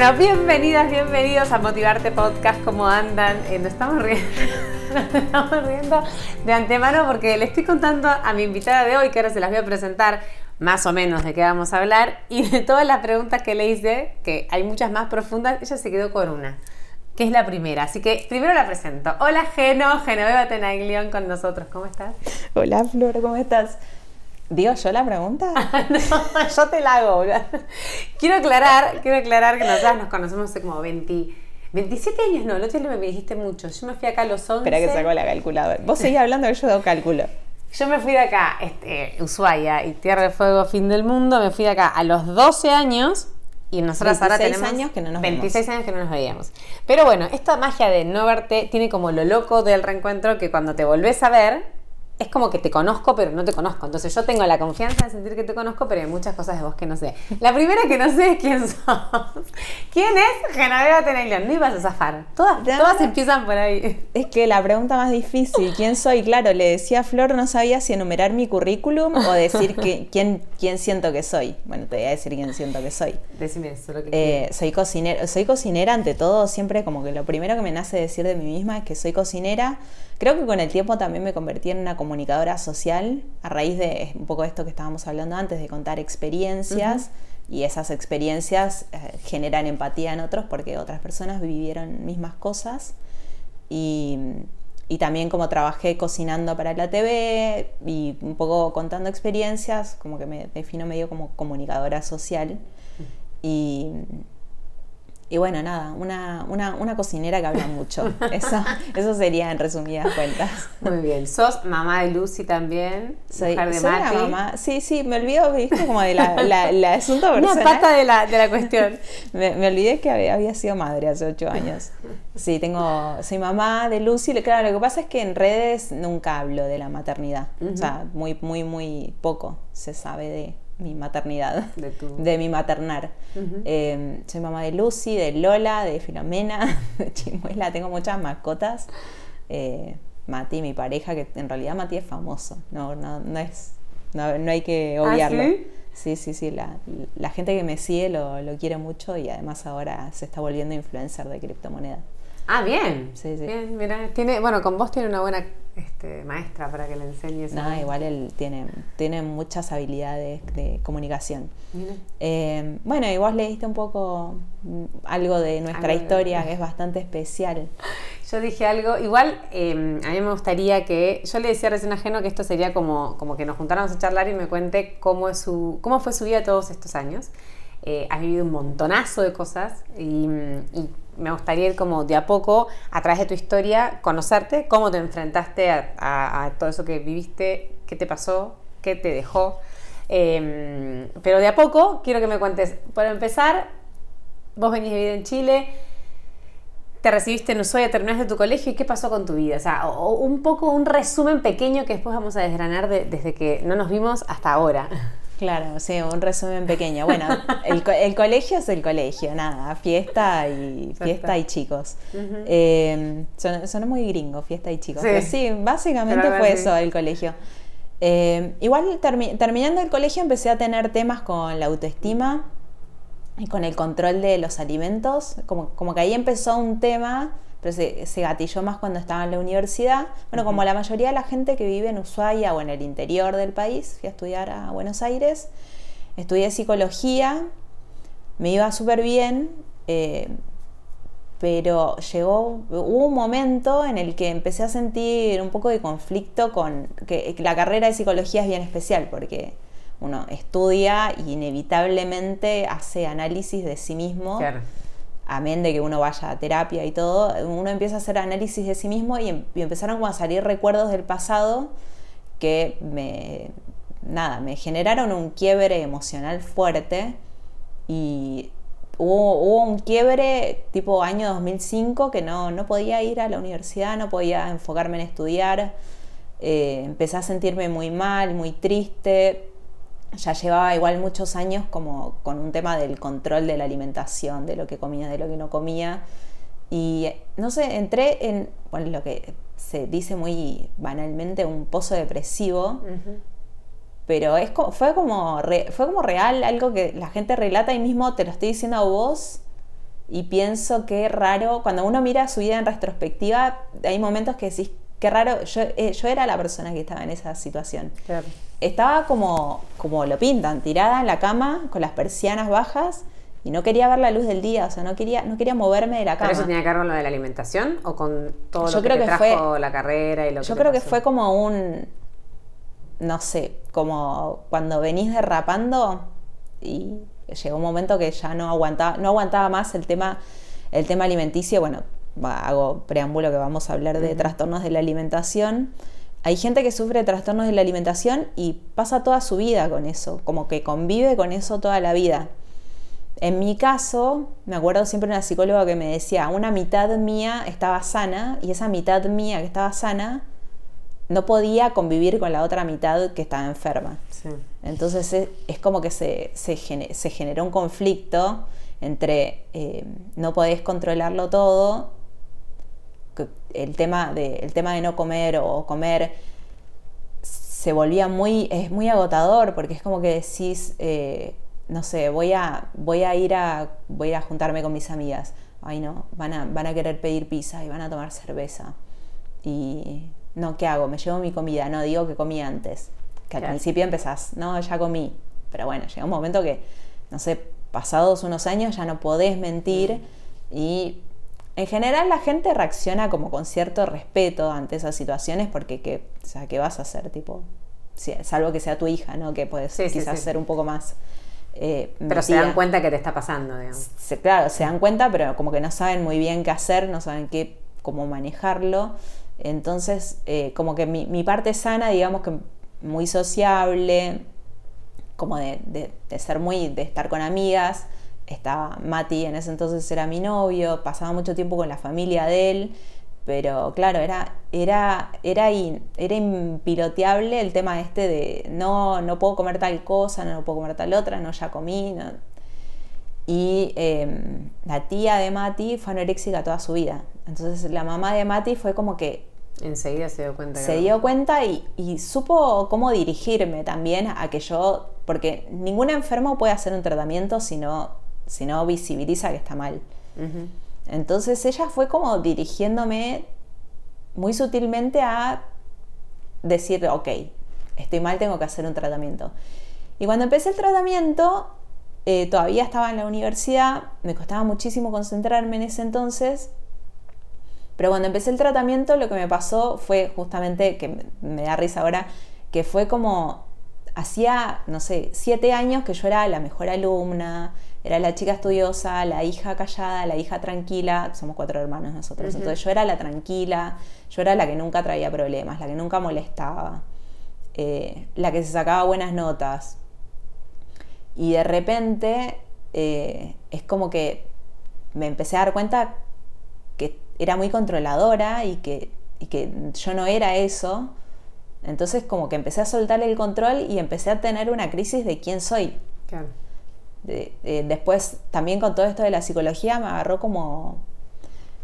Bueno, bienvenidas, bienvenidos a Motivarte Podcast. ¿Cómo andan? Eh, nos estamos riendo, de antemano porque le estoy contando a mi invitada de hoy, que ahora se las voy a presentar más o menos de qué vamos a hablar, y de todas las preguntas que le hice, que hay muchas más profundas, ella se quedó con una, que es la primera. Así que primero la presento. Hola Geno, Genoveva Tenaglión con nosotros. ¿Cómo estás? Hola Flor, ¿cómo estás? ¿Digo yo la pregunta? no, yo te la hago. Quiero aclarar, quiero aclarar que nosotras nos conocemos hace como 20, 27 años, no, el otro día me dijiste mucho. Yo me fui acá a los 11. Espera que saco la calculadora. Vos seguís hablando que yo doy cálculo. Yo me fui de acá, este, Ushuaia y Tierra de Fuego, fin del mundo, me fui de acá a los 12 años y nosotras ahora tenemos años que no nos 26 años que no nos veíamos. Pero bueno, esta magia de no verte tiene como lo loco del reencuentro que cuando te volvés a ver, es como que te conozco, pero no te conozco. Entonces yo tengo la confianza de sentir que te conozco, pero hay muchas cosas de vos que no sé. La primera que no sé es quién sos. ¿Quién es Genoveva Tenaglión? No ibas a zafar. Todas, todas empiezan por ahí. Es que la pregunta más difícil, ¿quién soy? Claro, le decía a Flor, no sabía si enumerar mi currículum o decir que, quién, quién siento que soy. Bueno, te voy a decir quién siento que soy. Decime eso, lo que eh, soy cocinera, soy cocinera ante todo, siempre como que lo primero que me nace decir de mí misma es que soy cocinera Creo que con el tiempo también me convertí en una comunicadora social a raíz de un poco esto que estábamos hablando antes, de contar experiencias. Y esas experiencias eh, generan empatía en otros porque otras personas vivieron mismas cosas. Y, también como trabajé cocinando para la TV y un poco contando experiencias, como que me defino medio como comunicadora social. Y, y bueno, nada, una, una, una cocinera que habla mucho. Eso, eso sería en resumidas cuentas. Muy bien. ¿Sos mamá de Lucy también? Soy, mujer de Mati. mamá. Sí, sí, me olvido, viste, como de la, la, asunto personal. Una pata de la, de la cuestión. me, me, olvidé que había, había, sido madre hace ocho años. Sí, tengo, soy mamá de Lucy. Claro, lo que pasa es que en redes nunca hablo de la maternidad. O sea, muy, muy, muy poco se sabe de mi maternidad, de, mi maternar. Eh, soy mamá de Lucy, de Lola, de Filomena, de Chimuela, tengo muchas mascotas. Eh, Mati, mi pareja, que en realidad Mati es famoso, no, no, no es, no, hay que ¿Ah, obviarlo. sí? sí, sí, la, la, gente que me sigue lo, lo quiere mucho y además ahora se está volviendo influencer de criptomonedas. Ah, bien. Sí, sí. Bien, mira, tiene, bueno, con vos tiene una buena este, maestra para que le enseñes. No, igual él tiene, tiene muchas habilidades de comunicación. Eh, bueno, y vos leíste un poco mm, algo de nuestra historia que es bastante especial. Yo dije algo, igual em, a mí me gustaría que, yo le decía recién ajeno que esto sería como, como que nos juntáramos a charlar y me cuente cómo, es su, cómo fue su vida todos estos años. Eh, has vivido un montonazo de cosas y, me gustaría ir como de a poco, a través de tu historia, conocerte, cómo te enfrentaste a, todo eso que viviste, qué te pasó, qué te dejó. Em, pero de a poco quiero que me cuentes, para empezar, vos venís de vivir en Chile, te recibiste en Ushuaia, terminaste tu colegio y qué pasó con tu vida. O sea, un poco un resumen pequeño que después vamos a desgranar desde que no nos vimos hasta ahora. Claro, sí, un resumen pequeño. Bueno, el, colegio es el colegio, nada, fiesta y fiesta y chicos. Eh, son, muy gringo, fiesta y chicos. Sí, sí básicamente fue eso el colegio. Eh, igual terminando el colegio empecé a tener temas con la autoestima y con el control de los alimentos. Como, como que ahí empezó un tema pero se, gatilló más cuando estaba en la universidad. Bueno, como la mayoría de la gente que vive en Ushuaia o en el interior del país, fui a estudiar a Buenos Aires, estudié psicología, me iba súper bien, eh, pero llegó, hubo un momento en el que empecé a sentir un poco de conflicto con que la carrera de psicología es bien especial porque uno estudia y inevitablemente hace análisis de sí mismo. Claro amén de que uno vaya a terapia y todo, uno empieza a hacer análisis de sí mismo y, empezaron como a salir recuerdos del pasado que me, nada, me generaron un quiebre emocional fuerte y hubo, un quiebre tipo año 2005 que no, no, podía ir a la universidad, no podía enfocarme en estudiar, eh, empecé a sentirme muy mal, muy triste, ya llevaba igual muchos años como con un tema del control de la alimentación, de lo que comía, de lo que no comía. Y no sé, entré en bueno, lo que se dice muy banalmente un pozo depresivo, pero es fue, como fue como real, algo que la gente relata y mismo te lo estoy diciendo a vos. Y pienso que raro, cuando uno mira su vida en retrospectiva, hay momentos que decís, qué raro, yo, eh, yo era la persona que estaba en esa situación. Estaba como, como lo pintan, tirada en la cama, con las persianas bajas, y no quería ver la luz del día, o sea, no quería, no quería moverme de la cama. ¿Pero eso tenía que ver con lo de la alimentación o con todo lo que, te trajo la carrera y lo Yo creo que fue como un, no sé, como cuando venís derrapando y llegó un momento que ya no aguantaba, no aguantaba más el tema, el tema alimenticio, bueno, hago preámbulo que vamos a hablar de trastornos de la alimentación. Hay gente que sufre trastornos de la alimentación y pasa toda su vida con eso, como que convive con eso toda la vida. En mi caso, me acuerdo siempre una psicóloga que me decía, una mitad mía estaba sana y esa mitad mía que estaba sana no podía convivir con la otra mitad que estaba enferma. Entonces es, como que se, se, generó un conflicto entre eh, no podés controlarlo todo, el tema, de, el tema de no comer o comer se volvía muy, es muy agotador porque es como que decís, eh, no sé, voy a, voy a ir a, voy a juntarme con mis amigas. Ay no, van a, van a querer pedir pizza y van a tomar cerveza. Y no, ¿qué hago? Me llevo mi comida, no, digo que comí antes. Que al principio empezás, no, ya comí. Pero bueno, llega un momento que, no sé, pasados unos años ya no podés mentir mm. y en general la gente reacciona como con cierto respeto ante esas situaciones porque, ¿qué, o sea, ¿qué vas a hacer? Tipo, salvo que sea tu hija, ¿no? Que puedes quizás ser un poco más eh, pero se dan cuenta que te está pasando, digamos. claro, se dan cuenta, pero como que no saben muy bien qué hacer, no saben qué, cómo manejarlo. Entonces, eh, como que mi, parte sana, digamos que muy sociable, como de, de, ser muy, de estar con amigas. Estaba Mati, en ese entonces era mi novio, pasaba mucho tiempo con la familia de él pero claro, era, era, era, era impiloteable el tema este de no, no puedo comer tal cosa, no, puedo comer tal otra, no ya comí. Y em, la tía de Mati fue anoréxica toda su vida. Entonces la mamá de Mati fue como que... Enseguida se dio cuenta. Se dio cuenta y, supo cómo dirigirme también a que yo, porque ningún enfermo puede hacer un tratamiento si no, si no visibiliza que está mal. Entonces ella fue como dirigiéndome muy sutilmente a decir, ok, estoy mal, tengo que hacer un tratamiento. Y cuando empecé el tratamiento, eh, todavía estaba en la universidad, me costaba muchísimo concentrarme en ese entonces, pero cuando empecé el tratamiento lo que me pasó fue justamente, que me da risa ahora, que fue como, hacía, no sé, siete años que yo era la mejor alumna, era la chica estudiosa, la hija callada, la hija tranquila, somos cuatro hermanos nosotros, entonces yo era la tranquila, yo era la que nunca traía problemas, la que nunca molestaba, eh, la que se sacaba buenas notas. Y de repente eh, es como que me empecé a dar cuenta que era muy controladora y que, y que yo no era eso. Entonces como que empecé a soltar el control y empecé a tener una crisis de quién soy. Claro después, también con todo esto de la psicología, me agarró como,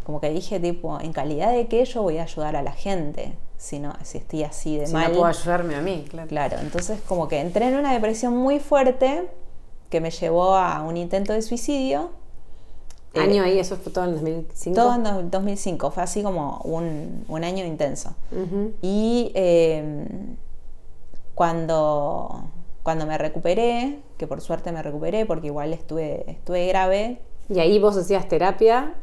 como que dije, tipo, en calidad de que yo voy a ayudar a la gente, si, no, si estoy así de si mal. no puedo ayudarme a mí, claro. Claro, entonces como que entré en una depresión muy fuerte que me llevó a un intento de suicidio. Eh, ¿Año ahí? ¿Eso fue todo en 2005? Todo en 2005, fue así como un, un año intenso. Y em, cuando cuando me recuperé, que por suerte me recuperé porque igual estuve, estuve grave. Y ahí vos hacías terapia.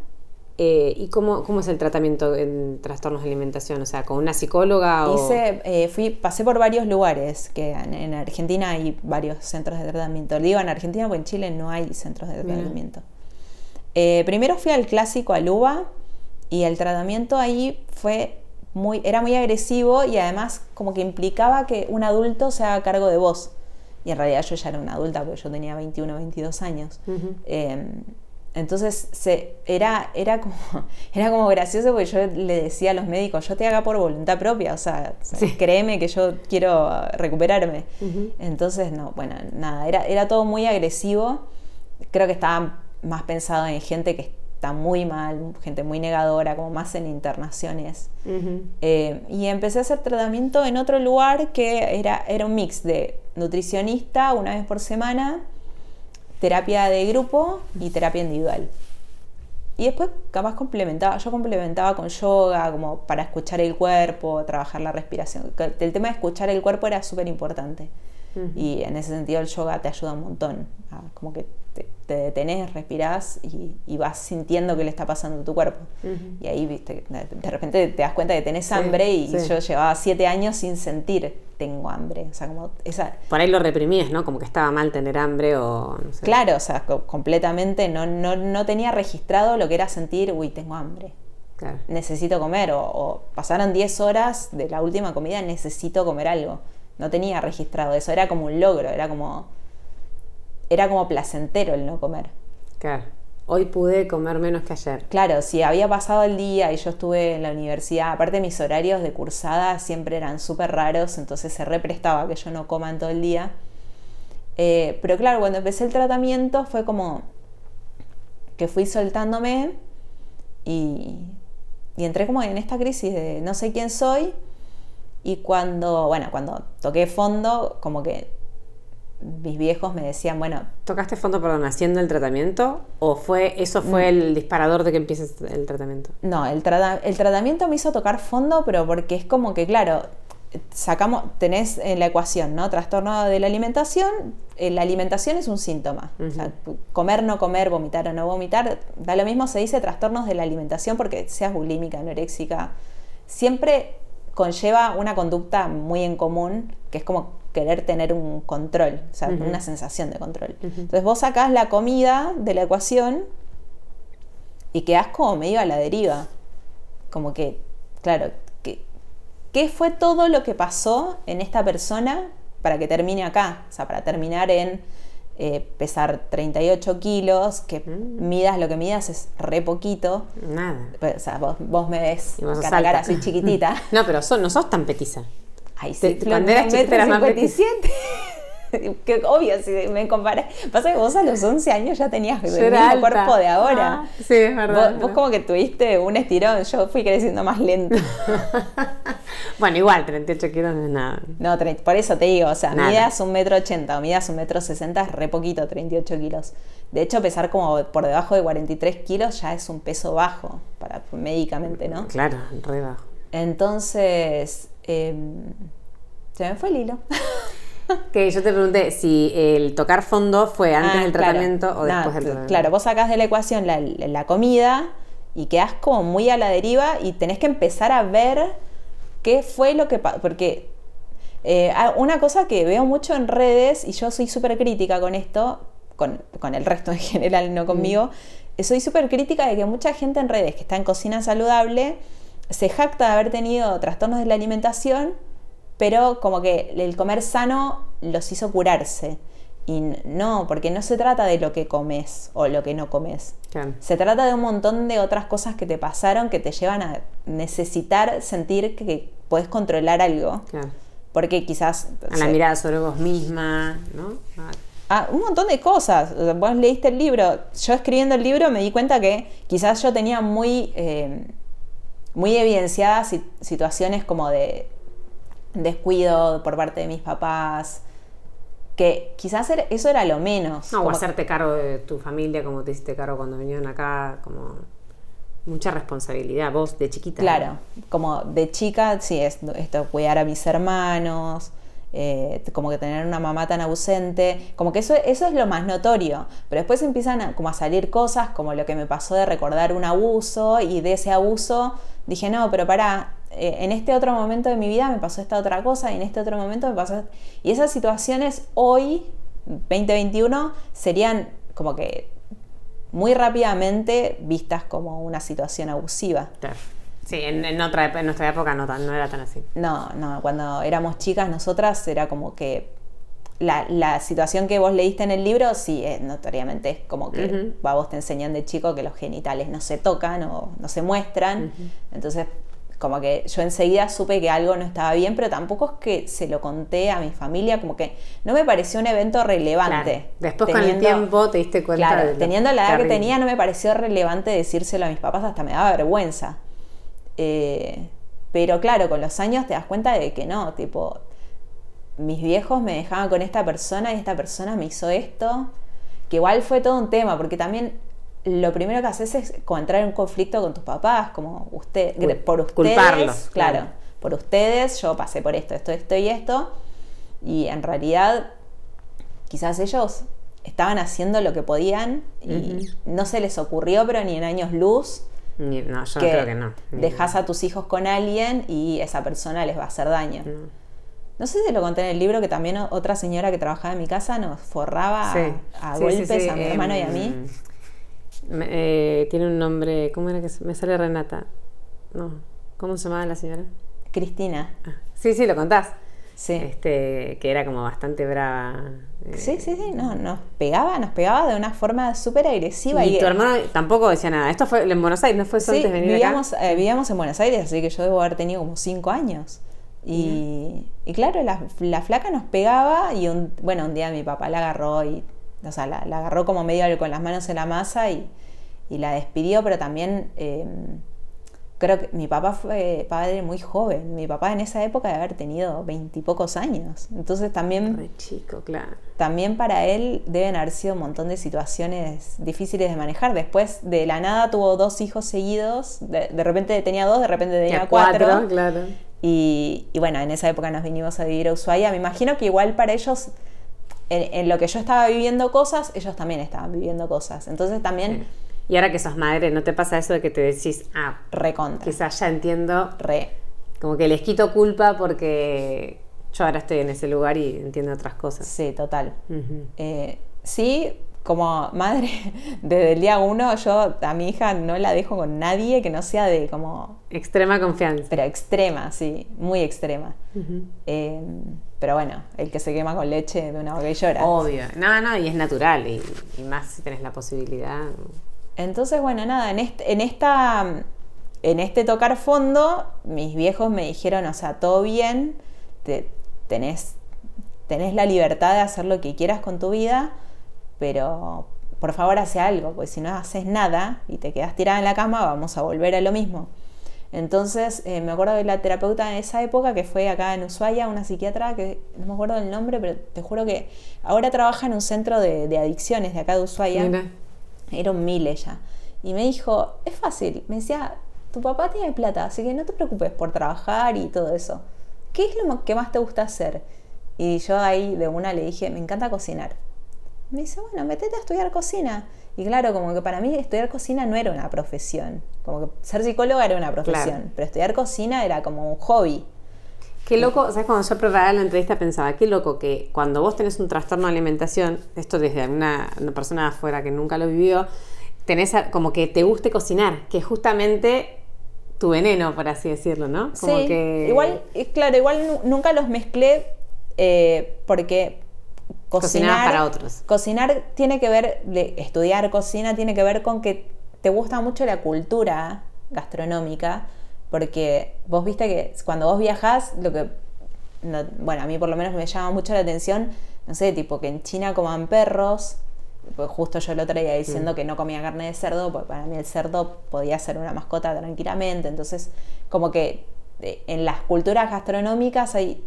Eh, ¿Y cómo, cómo, es el tratamiento en trastornos de alimentación? O sea, ¿con una psicóloga? O... Hice, eh, fui, pasé por varios lugares, que en, Argentina hay varios centros de tratamiento. Digo en Argentina porque en Chile no hay centros de tratamiento. Eh, primero fui al clásico Aluba y el tratamiento ahí fue muy, era muy agresivo y además como que implicaba que un adulto se haga cargo de vos y en realidad yo ya era una adulta porque yo tenía 21, 22 años. Em, entonces se, era, era, como, era como gracioso porque yo le decía a los médicos, yo te haga por voluntad propia, o sea, créeme que yo quiero recuperarme. Entonces, no, bueno, nada, era, era todo muy agresivo. Creo que estaba más pensado en gente que está muy mal, gente muy negadora, como más en internaciones. Eh, y empecé a hacer tratamiento en otro lugar que era, era un mix de nutricionista una vez por semana, terapia de grupo y terapia individual. y después capaz complementaba, yo complementaba con yoga como para escuchar el cuerpo, trabajar la respiración. El tema de escuchar el cuerpo era súper importante. Y en ese sentido el yoga te ayuda un montón. como que te, detenés, respirás y, vas sintiendo qué le está pasando a tu cuerpo. Y ahí, viste, de repente te das cuenta que tenés hambre y yo llevaba siete años sin sentir tengo hambre. O sea, como esa... Por ahí lo reprimías, ¿no? Como que estaba mal tener hambre o... Claro, o sea, completamente no, no, tenía registrado lo que era sentir, uy, tengo hambre. Necesito comer. O, pasaron 10 horas de la última comida, necesito comer algo. No tenía registrado eso. Era como un logro, era como... Era como placentero el no comer. Claro hoy pude comer menos que ayer. Claro, si había pasado el día y yo estuve en la universidad, aparte mis horarios de cursada siempre eran súper raros, entonces se represtaba que yo no coma en todo el día. Eh, pero claro, cuando empecé el tratamiento fue como que fui soltándome y, y entré como en esta crisis de no sé quién soy. Y cuando, bueno, cuando toqué fondo, como que mis viejos me decían, bueno... ¿Tocaste fondo, perdón, haciendo el tratamiento? ¿O fue eso fue mm. el disparador de que empieces el tratamiento? No, el, el tratamiento me hizo tocar fondo, pero porque es como que, claro, sacamos, tenés en la ecuación, ¿no? Trastorno de la alimentación, eh, la alimentación es un síntoma. o sea, comer, no comer, vomitar o no vomitar, da lo mismo, se dice trastornos de la alimentación porque seas bulímica, anoréxica, siempre conlleva una conducta muy en común, que es como querer tener un control, o sea, una sensación de control. Entonces vos sacás la comida de la ecuación y quedás como medio a la deriva. Como que, claro, ¿qué fue todo lo que pasó en esta persona para que termine acá? O sea, para terminar en eh, pesar 38 kilos, que mm. midas lo que midas es re poquito. Nada. Pues, o sea, vos, me ves cara a cara, así chiquitita. no, pero no sos tan petiza. Ay, sí, cuando eras chiquita eras más que obvio, si me comparas. Pasa que vos a los 11 años ya tenías el mismo cuerpo de ahora. Ah, sí, es verdad. Vos, como que tuviste un estirón, yo fui creciendo más lento. bueno, igual, 38 kilos no es nada. No, por eso te digo, o sea, midas un metro ochenta o midas un metro sesenta es re poquito, 38 kilos. De hecho, pesar como por debajo de 43 kilos ya es un peso bajo, para médicamente, ¿no? Claro, re bajo. Entonces, Em, se me fue el hilo. que yo te pregunté si el tocar fondo fue antes ah, del tratamiento o después del tratamiento. Claro, vos sacás de la ecuación la, comida y quedás como muy a la deriva y tenés que empezar a ver qué fue lo que pasó. Porque eh, una cosa que veo mucho en redes, y yo soy súper crítica con esto, con, el resto en general, no conmigo, mm. soy súper crítica de que mucha gente en redes que está en cocina saludable se jacta de haber tenido trastornos de la alimentación, pero como que el comer sano los hizo curarse. Y no, porque no se trata de lo que comes o lo que no comes. Se trata de un montón de otras cosas que te pasaron que te llevan a necesitar sentir que puedes controlar algo. Porque quizás... A la mirada sobre vos misma, ¿no? Ah, un montón de cosas. Vos leíste el libro. Yo escribiendo el libro me di cuenta que quizás yo tenía muy... Eh, muy evidenciadas situaciones como de descuido por parte de mis papás, que quizás eso era lo menos. No, o hacerte cargo de tu familia como te hiciste cargo cuando vinieron acá, como mucha responsabilidad, vos de chiquita. Claro, como de chica, sí, esto, cuidar a mis hermanos, eh, como que tener una mamá tan ausente, como que eso, eso es lo más notorio, pero después empiezan a, como a salir cosas como lo que me pasó de recordar un abuso y de ese abuso dije, no, pero para eh, en este otro momento de mi vida me pasó esta otra cosa y en este otro momento me pasó... Y esas situaciones hoy, 2021, serían como que muy rápidamente vistas como una situación abusiva. Sí, en, otra, en nuestra época no, no era tan así. No, no, cuando éramos chicas nosotras era como que la, situación que vos leíste en el libro, sí, es, notoriamente es como que a vos te enseñan de chico que los genitales no se tocan o no se muestran. Entonces, como que yo enseguida supe que algo no estaba bien, pero tampoco es que se lo conté a mi familia, como que no me pareció un evento relevante. Después con el tiempo te diste cuenta. Claro, teniendo la edad que tenía no me pareció relevante decírselo a mis papás, hasta me daba vergüenza. Eh, pero claro, con los años te das cuenta de que no, tipo, mis viejos me dejaban con esta persona y esta persona me hizo esto, que igual fue todo un tema, porque también lo primero que haces es como entrar en un conflicto con tus papás, como usted, por ustedes, culparlos, claro, claro. por ustedes, yo pasé por esto, esto, esto y esto, y en realidad quizás ellos estaban haciendo lo que podían y no se les ocurrió, pero ni en años luz, Ni- no, yo creo que no. Dejas a tus hijos con alguien y esa persona les va a hacer daño. no. No sé si lo conté en el libro que también otra señora que trabajaba en mi casa nos forraba a- Sí. a, Sí, sí, golpes sí, a mi em, hermano y a mí. me- eh, tiene un nombre, ¿cómo era que se- me sale Renata? No, ¿cómo se llamaba la señora? Cristina. Ah, sí, sí, lo contás. Sí. Este, que era como bastante brava. eh, Sí, sí, sí, no, nos pegaba, nos pegaba de una forma súper agresiva. Y tu hermano tampoco decía nada. Esto fue en Buenos Aires, ¿no fue eso Sí, antes de venir vivíamos, acá? eh, vivíamos en Buenos Aires, así que yo debo haber tenido como cinco años. Y, y claro, la, la flaca nos pegaba y un, bueno, un día mi papá la agarró y, o sea, la, la agarró como medio con las manos en la masa y, y la despidió, pero también eh, creo que mi papá fue padre muy joven. Mi papá en esa época de haber tenido veintipocos años. Entonces también Re chico, claro. también para él deben haber sido un montón de situaciones difíciles de manejar. Después de la nada tuvo dos hijos seguidos, de, de repente tenía dos, de repente tenía Ya cuatro. claro. Y, y bueno, en esa época nos vinimos a vivir a Ushuaia. Me imagino que igual para ellos, en, en lo que yo estaba viviendo cosas, ellos también estaban viviendo cosas. Entonces también. Y ahora que sos madre, ¿no te pasa eso de que te decís, ah, recontra. quizás ya entiendo, Re. como que les quito culpa porque yo ahora estoy en ese lugar y entiendo otras cosas? Sí, total. Eh, sí, como madre, desde el día uno yo a mi hija no la dejo con nadie que no sea de como Extrema confianza. pero extrema, sí, muy extrema. Eh, pero bueno, el que se quema con leche de una boca y llora. Obvio. No, no, y es natural. Y, y más si tenés la posibilidad. Entonces, bueno, nada, en, este, en esta en este tocar fondo, mis viejos me dijeron, o sea, todo bien, te- tenés, tenés la libertad de hacer lo que quieras con tu vida, pero por favor hace algo, porque si no haces nada y te quedas tirada en la cama, vamos a volver a lo mismo. Entonces, eh, me acuerdo de la terapeuta en esa época, que fue acá en Ushuaia, una psiquiatra, que no me acuerdo del nombre, pero te juro que ahora trabaja en un centro de, de adicciones de acá de Ushuaia. Mira. Era un mil ella. Y me dijo, es fácil. Me decía, tu papá tiene plata, así que no te preocupes por trabajar y todo eso. ¿Qué es lo que más te gusta hacer? Y yo ahí de una le dije, me encanta cocinar. Me dice, bueno, metete a estudiar cocina. Y claro, como que para mí estudiar cocina no era una profesión. Como que ser psicóloga era una profesión. Claro. Pero estudiar cocina era como un hobby. Qué loco, ¿sabes? Cuando yo preparaba la entrevista pensaba, qué loco que cuando vos tenés un trastorno de alimentación, esto desde una, una persona afuera que nunca lo vivió, tenés a- como que te guste cocinar, que es justamente tu veneno, por así decirlo, ¿no? Como sí, que igual, claro, igual nu- nunca los mezclé eh, porque cocinar para otros. Cocinar tiene que ver, de estudiar cocina tiene que ver con que te gusta mucho la cultura gastronómica, porque vos viste que cuando vos viajás, lo que, no- bueno, a mí por lo menos me llama mucho la atención, no sé, tipo que en China coman perros, pues justo yo el otro día diciendo que no comía carne de cerdo, porque para mí el cerdo podía ser una mascota tranquilamente, entonces como que eh, en las culturas gastronómicas hay,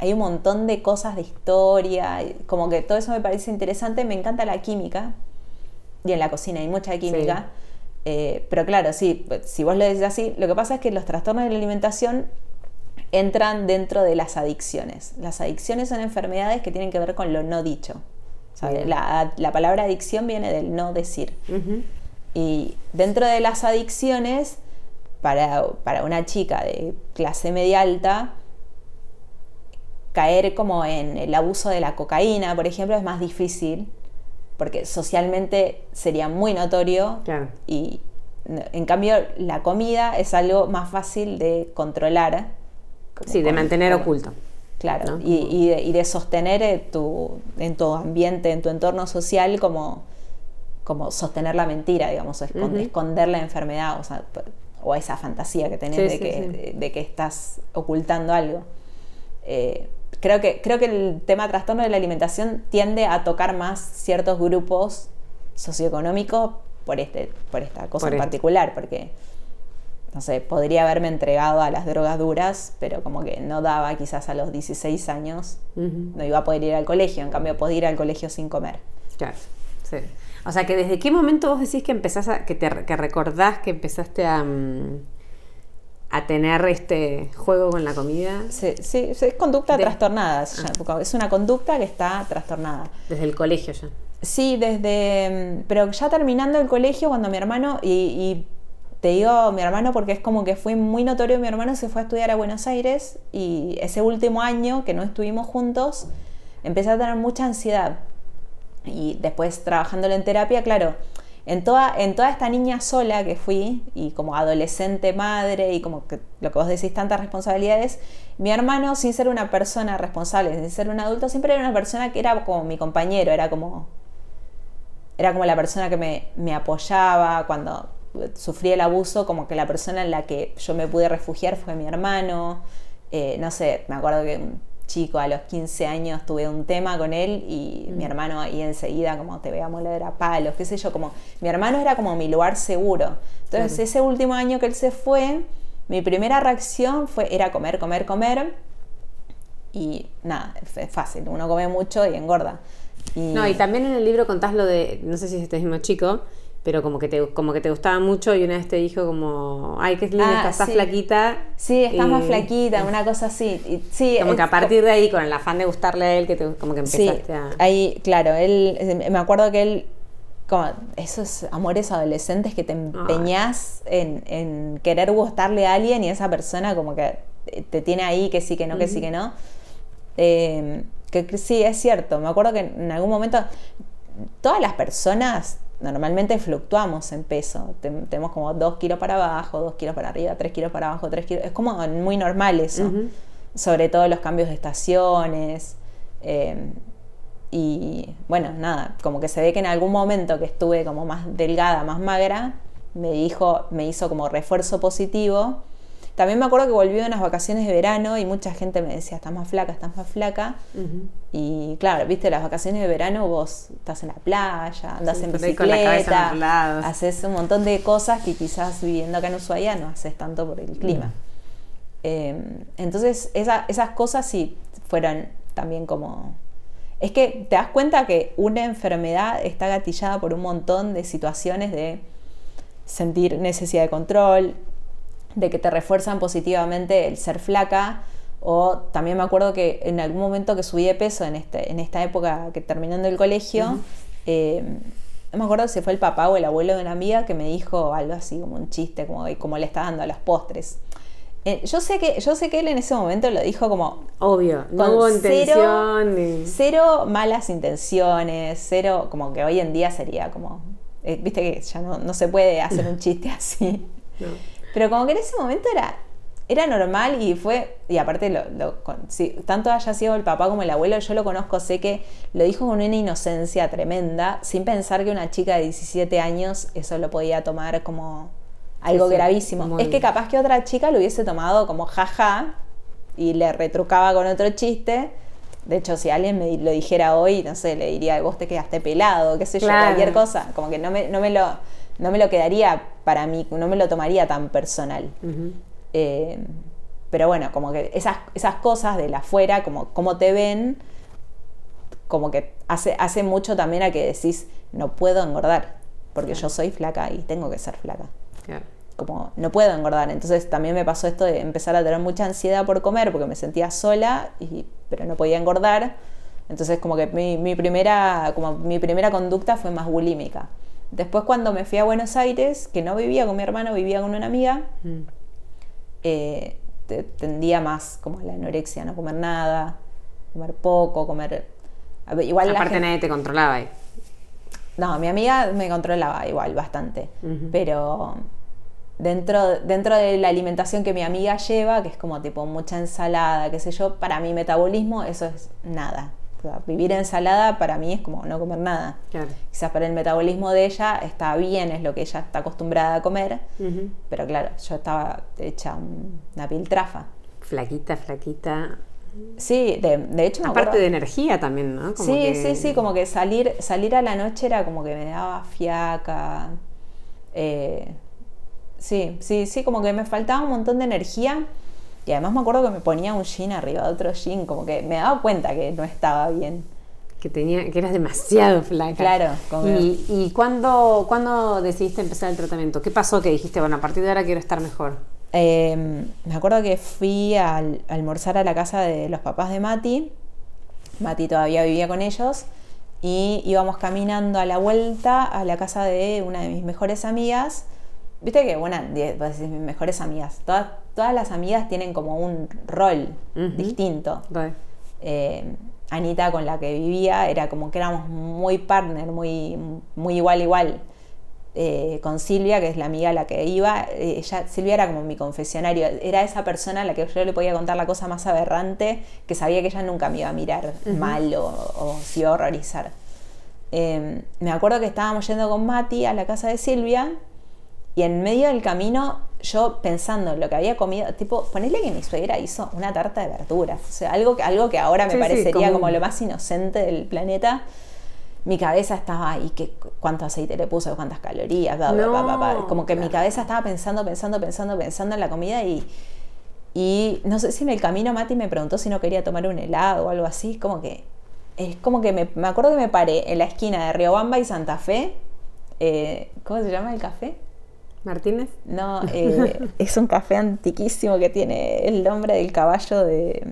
hay un montón de cosas de historia, como que todo eso me parece interesante, me encanta la química, y en la cocina hay mucha química, eh, pero claro, sí, si vos lo decís así, lo que pasa es que los trastornos de la alimentación entran dentro de las adicciones. Las adicciones son enfermedades que tienen que ver con lo no dicho. La, la palabra adicción viene del no decir. Ujú. Y dentro de las adicciones, para, para una chica de clase media alta, caer como en el abuso de la cocaína, por ejemplo, es más difícil, porque socialmente sería muy notorio Claro. y en cambio la comida es algo más fácil de controlar. Sí, de mantener oculto. Claro, ¿no? y, y de, y de sostener eh, tu, en tu ambiente, en tu entorno social, como, como sostener la mentira, digamos, o esconder la enfermedad, o, sea, o esa fantasía que tenés Sí, de, sí, que, sí. de que estás ocultando algo. Eh, creo, que, creo que el tema trastorno de la alimentación tiende a tocar más ciertos grupos socioeconómicos por, este, por esta cosa Por en particular, porque no sé, podría haberme entregado a las drogas duras, pero como que no daba quizás a los 16 años, no iba a poder ir al colegio, en cambio podía ir al colegio sin comer. Claro. Sí. O sea, que desde qué momento vos decís que empezás a, que, te, que recordás que empezaste a, mm, a tener este juego con la comida. Sí, sí, es conducta trastornada. Ah. Es una conducta que está trastornada. Desde el colegio ya. Sí, desde. Mm, pero ya terminando el colegio, cuando mi hermano. Y, te digo mi hermano porque es como que fue muy notorio. Mi hermano se fue a estudiar a Buenos Aires y ese último año que no estuvimos juntos, empecé a tener mucha ansiedad y después trabajándolo en terapia, claro, en toda, en toda esta niña sola que fui, y como adolescente madre, y como que lo que vos decís, tantas responsabilidades, mi hermano, sin ser una persona responsable, sin ser un adulto, siempre era una persona que era como mi compañero, era como, era como la persona que me, me apoyaba cuando sufrí el abuso, como que la persona en la que yo me pude refugiar fue mi hermano. Eh, no sé, me acuerdo que chico, a los 15 años tuve un tema con él y mm. mi hermano ahí enseguida como te voy a moler a palos, qué sé yo, como mi hermano era como mi lugar seguro. Entonces ese último año que él se fue, mi primera reacción fue, era comer, comer, comer y nada, es fácil, uno come mucho y engorda. No, y también en el libro contás lo de, no sé si es este mismo chico, pero como que te como que te gustaba mucho y una vez te dijo como ay qué linda ah, estás, flaquita sí estás más flaquita una cosa así. Sí como que a partir de ahí con el afán de gustarle a él que te, como que empezaste sí, a ahí claro él me acuerdo que él como esos amores adolescentes que te empeñas en, en, querer gustarle a alguien y esa persona como que te tiene ahí que sí que no que sí que no. Eh, que sí es cierto me acuerdo que en algún momento todas las personas normalmente fluctuamos en peso. tenemos como 2 kilos para abajo, 2 kilos para arriba, 3 kilos para abajo, 3 kilos. Es como muy normal eso. Sobre todo los cambios de estaciones. Eh, y bueno, nada, como que se ve que en algún momento que estuve como más delgada, más magra, me dijo, me hizo como refuerzo positivo también me acuerdo que volví de unas vacaciones de verano y mucha gente me decía, estás más flaca, estás más flaca. Y claro, viste, las vacaciones de verano vos estás en la playa, andas en bicicleta, haces un montón de cosas que quizás viviendo acá en Ushuaia no haces tanto por el clima. Em, entonces, esas cosas sí fueron también como... Es que te das cuenta que una enfermedad está gatillada por un montón de situaciones de sentir necesidad de control, de que te refuerzan positivamente el ser flaca. O también me acuerdo que en algún momento que subí de peso en, este, en esta época que terminando el colegio, eh, no me acuerdo si fue el papá o el abuelo de una amiga que me dijo algo así como un chiste, como, como le está dando a los postres. Eh, yo, sé que, yo sé que él en ese momento lo dijo como... Obvio, no hubo intención. Cero, malas intenciones, cero, como que hoy en día sería como... Eh, viste que ya no, no, se puede hacer un chiste así. No. Pero como que en ese momento era, era normal y fue, y aparte, lo, si tanto haya sido el papá como el abuelo, yo lo conozco, sé que lo dijo con una inocencia tremenda, sin pensar que una chica de 17 años eso lo podía tomar como algo gravísimo. Es que capaz que otra chica lo hubiese tomado como jaja y le retrucaba con otro chiste. De hecho, si alguien me lo dijera hoy, no sé, le diría, vos te quedaste pelado, qué sé yo, cualquier cosa. Como que no me, no me lo no me lo quedaría para mí, no me lo tomaría tan personal. Eh, pero bueno, como que esas, esas cosas de la afuera, como cómo te ven, como que hace, hace mucho también a que decís, no puedo engordar, porque yo soy flaca y tengo que ser flaca. Como no puedo engordar. Entonces también me pasó esto de empezar a tener mucha ansiedad por comer, porque me sentía sola, y, pero no podía engordar. Entonces como que mi, mi, primera, como mi primera conducta fue más bulímica. Después cuando me fui a Buenos Aires, que no vivía con mi hermano, vivía con una amiga, mm. eh, tendía más como la anorexia, no comer nada, comer poco, comer... Igual Aparte nadie te controlaba ahí. No, mi amiga me controlaba igual bastante, pero dentro, dentro de la alimentación que mi amiga lleva, que es como tipo mucha ensalada, qué sé yo, para mi metabolismo eso es nada vivir ensalada para mí es como no comer nada. Quizás para el metabolismo de ella está bien, es lo que ella está acostumbrada a comer, pero claro, yo estaba hecha una piltrafa. Flaquita, flaquita. Sí, de, hecho... Aparte de energía también, ¿no? sí, sí, sí, como que salir, salir a la noche era como que me daba fiaca. Eh, sí, sí, sí, como que me faltaba un montón de energía y además me acuerdo que me ponía un jean arriba de otro jean, como que me daba cuenta que no estaba bien. que tenía que eras demasiado flaca. Claro. ¿Y, y cuándo, cuándo decidiste empezar el tratamiento? ¿Qué pasó que dijiste, bueno, a partir de ahora quiero estar mejor? Em, me acuerdo que fui a, almorzar a la casa de los papás de Mati. Mati todavía vivía con ellos. Y íbamos caminando a la vuelta a la casa de una de mis mejores amigas. Viste que, bueno, mis mejores amigas. Todas, todas las amigas tienen como un rol distinto. Em, Anita, con la que vivía, era como que éramos muy partner, muy, muy igual, igual. Eh, con Silvia, que es la amiga a la que iba, eh, ella, Silvia era como mi confesionario, era esa persona a la que yo le podía contar la cosa más aberrante, que sabía que ella nunca me iba a mirar mal o, o, se iba a horrorizar. Me acuerdo que estábamos yendo con Mati a la casa de Silvia y en medio del camino yo pensando en lo que había comido, tipo, ponerle que mi suegra hizo una tarta de verduras, o sea, algo, algo que ahora me parecería como... como... lo más inocente del planeta. Mi cabeza estaba ahí, que, cuánto aceite le puso, cuántas calorías, como que mi cabeza estaba pensando, pensando, pensando, pensando en la comida y, y no sé si en el camino Mati me preguntó si no quería tomar un helado o algo así, como que es como que me, acuerdo que me paré en la esquina de Riobamba y Santa Fe, eh, ¿cómo se llama el café? Martínez. No, eh, es un café antiquísimo que tiene el nombre del caballo de...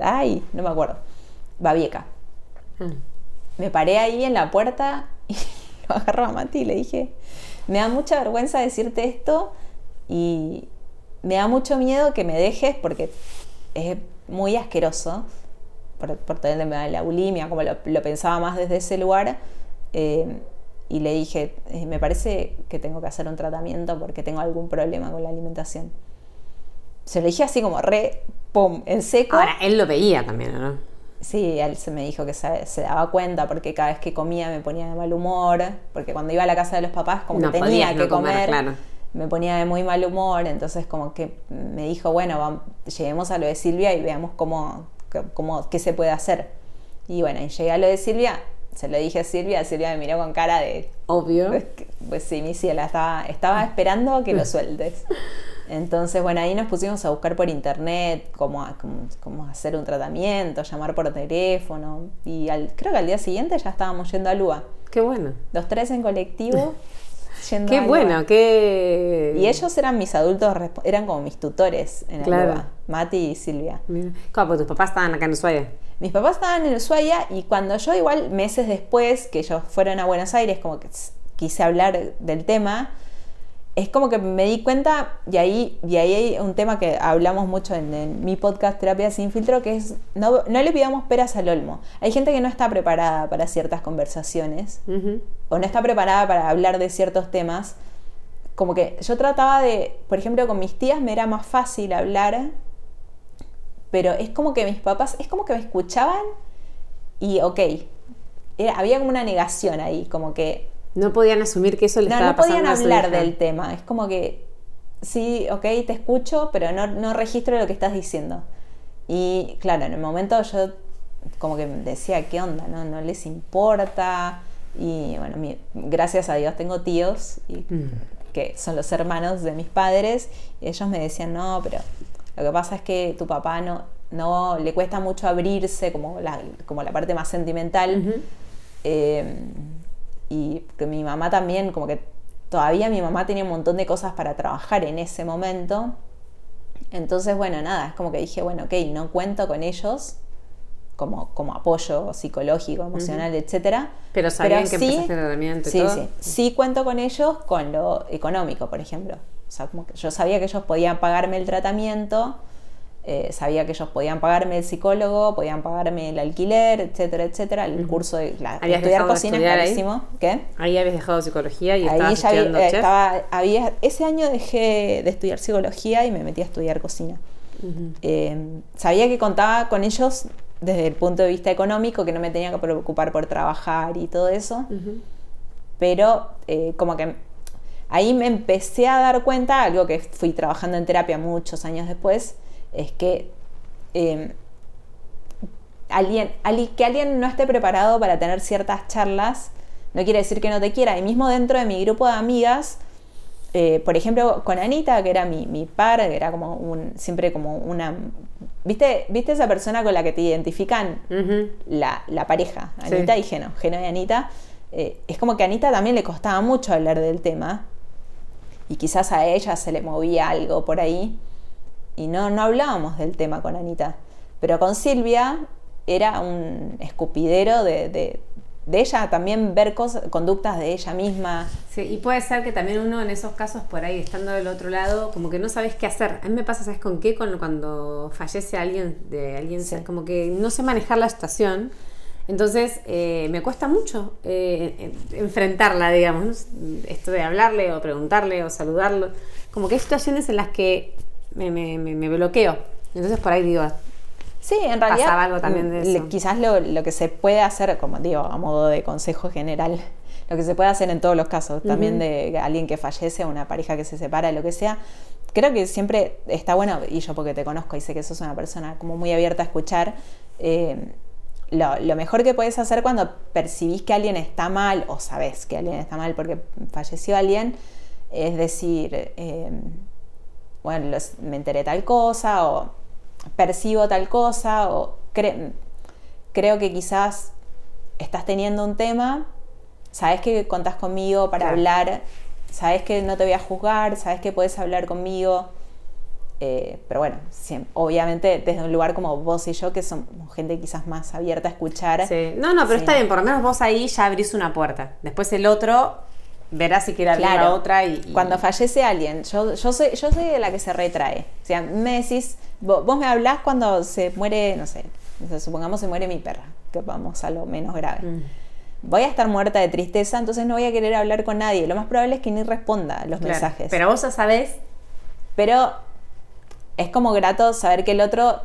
Ay, no me acuerdo. Babieca. Mm me paré ahí en la puerta y lo agarró a Mati y le dije, me da mucha vergüenza decirte esto y me da mucho miedo que me dejes porque es muy asqueroso por, por tener la bulimia, como lo, pensaba más desde ese lugar. Eh, y le dije, eh, me parece que tengo que hacer un tratamiento porque tengo algún problema con la alimentación. Se lo dije así como re, pum, en seco. Ahora, él lo veía también, ¿no? Sí, él se me dijo que se, daba cuenta porque cada vez que comía me ponía de mal humor, porque cuando iba a la casa de los papás como que tenía que comer, me ponía de muy mal humor, entonces como que me dijo, bueno, lleguemos a lo de Silvia y veamos cómo, cómo, qué se puede hacer. Y bueno, llegué a lo de Silvia, se lo dije a Silvia, Silvia me miró con cara de... Obvio. Pues, pues sí, mi ciela, estaba, estaba esperando que lo sueltes. Entonces, bueno, ahí nos pusimos a buscar por internet cómo, cómo, hacer un tratamiento, llamar por teléfono. Y creo que al día siguiente ya estábamos yendo a Lua. Qué bueno. Los tres en colectivo. Yendo qué bueno, qué... Y ellos eran mis adultos, eran como mis tutores en claro. Mati y Silvia. ¿Cómo? Pues tus papás estaban acá en Ushuaia. Mis papás estaban en Ushuaia y cuando yo igual meses después que ellos fueron a Buenos Aires, como que quise hablar del tema, es como que me di cuenta, y ahí, y ahí hay un tema que hablamos mucho en, mi podcast Terapia sin filtro, que es no, no, le pidamos peras al olmo. Hay gente que no está preparada para ciertas conversaciones, o no está preparada para hablar de ciertos temas. Como que yo trataba de, por ejemplo, con mis tías me era más fácil hablar, pero es como que mis papás, es como que me escuchaban y ok, había como una negación ahí, como que no podían asumir que eso le estaba pasando No podían hablar del tema. Es como que, sí, ok, te escucho, pero no, no registro lo que estás diciendo. Y claro, en el momento yo como que decía, ¿qué onda? No, no les importa. Y bueno, gracias a Dios tengo tíos y, mm. que son los hermanos de mis padres. Y ellos me decían, no, pero lo que pasa es que tu papá no, no le cuesta mucho abrirse, como la, como la parte más sentimental. Y que mi mamá también, como que todavía mi mamá tenía un montón de cosas para trabajar en ese momento. Entonces, bueno, nada, es como que dije, bueno, ok, no cuento con ellos como, como apoyo psicológico, emocional, etcétera. Pero sabían que sí, tratamiento y sí, Sí, sí cuento con ellos con lo económico, por ejemplo. O sea, como que yo sabía que ellos podían pagarme el tratamiento, eh, sabía que ellos podían pagarme el psicólogo, podían pagarme el alquiler, etcétera, etcétera. El curso de la, estudiar cocina es carísimo. ¿Qué? Ahí habías dejado psicología y ahí ya había, chef? Estaba, había, ese año dejé de estudiar psicología y me metí a estudiar cocina. Eh, sabía que contaba con ellos desde el punto de vista económico, que no me tenía que preocupar por trabajar y todo eso. Pero eh, como que ahí me empecé a dar cuenta, algo que fui trabajando en terapia muchos años después, es que em, alguien, que alguien no esté preparado para tener ciertas charlas no quiere decir que no te quiera. Y mismo dentro de mi grupo de amigas eh, por ejemplo, con Anita, que era mi, mi, par, que era como un, siempre como una... ¿Viste, ¿Viste esa persona con la que te identifican la, la, pareja? Anita y Geno, Geno y Anita. Eh, es como que a Anita también le costaba mucho hablar del tema y quizás a ella se le movía algo por ahí y no, no hablábamos del tema con Anita. Pero con Silvia era un escupidero de, de, ella también ver cosas, conductas de ella misma. Sí, y puede ser que también uno en esos casos por ahí, estando del otro lado, como que no sabes qué hacer. A mí me pasa, ¿sabes con qué? Con, cuando fallece alguien, de alguien, como que no sé manejar la situación entonces eh, me cuesta mucho eh, enfrentarla, digamos, esto de hablarle o preguntarle o saludarlo. Como que hay situaciones en las que me, me, bloqueo. Entonces por ahí digo, Sí, en realidad. Pasaba algo también de eso. Quizás lo, lo, que se puede hacer, como digo, a modo de consejo general, lo que se puede hacer en todos los casos, también de alguien que fallece, una pareja que se separa, lo que sea, creo que siempre está bueno, y yo porque te conozco y sé que sos una persona como muy abierta a escuchar, eh, lo, mejor que puedes hacer cuando percibís que alguien está mal o sabes que alguien está mal porque falleció alguien es decir, em, bueno, me enteré tal cosa o percibo tal cosa o creo que quizás estás teniendo un tema, sabes que contás conmigo para hablar, sabes que no te voy a juzgar, sabes que puedes hablar conmigo eh, pero bueno, obviamente desde un lugar como vos y yo, que somos gente quizás más abierta a escuchar. No, no, pero está bien, por lo menos vos ahí ya abrís una puerta. Después el otro verá si quiere abrir la otra y, Cuando fallece alguien, yo, yo, soy, yo soy de la que se retrae. O sea, me decís, vos, me hablás cuando se muere, no sé, supongamos se muere mi perra, que vamos a lo menos grave. Mm. Voy a estar muerta de tristeza, entonces no voy a querer hablar con nadie. Lo más probable es que ni responda los mensajes. Pero vos ya sabés. Pero es como grato saber que el otro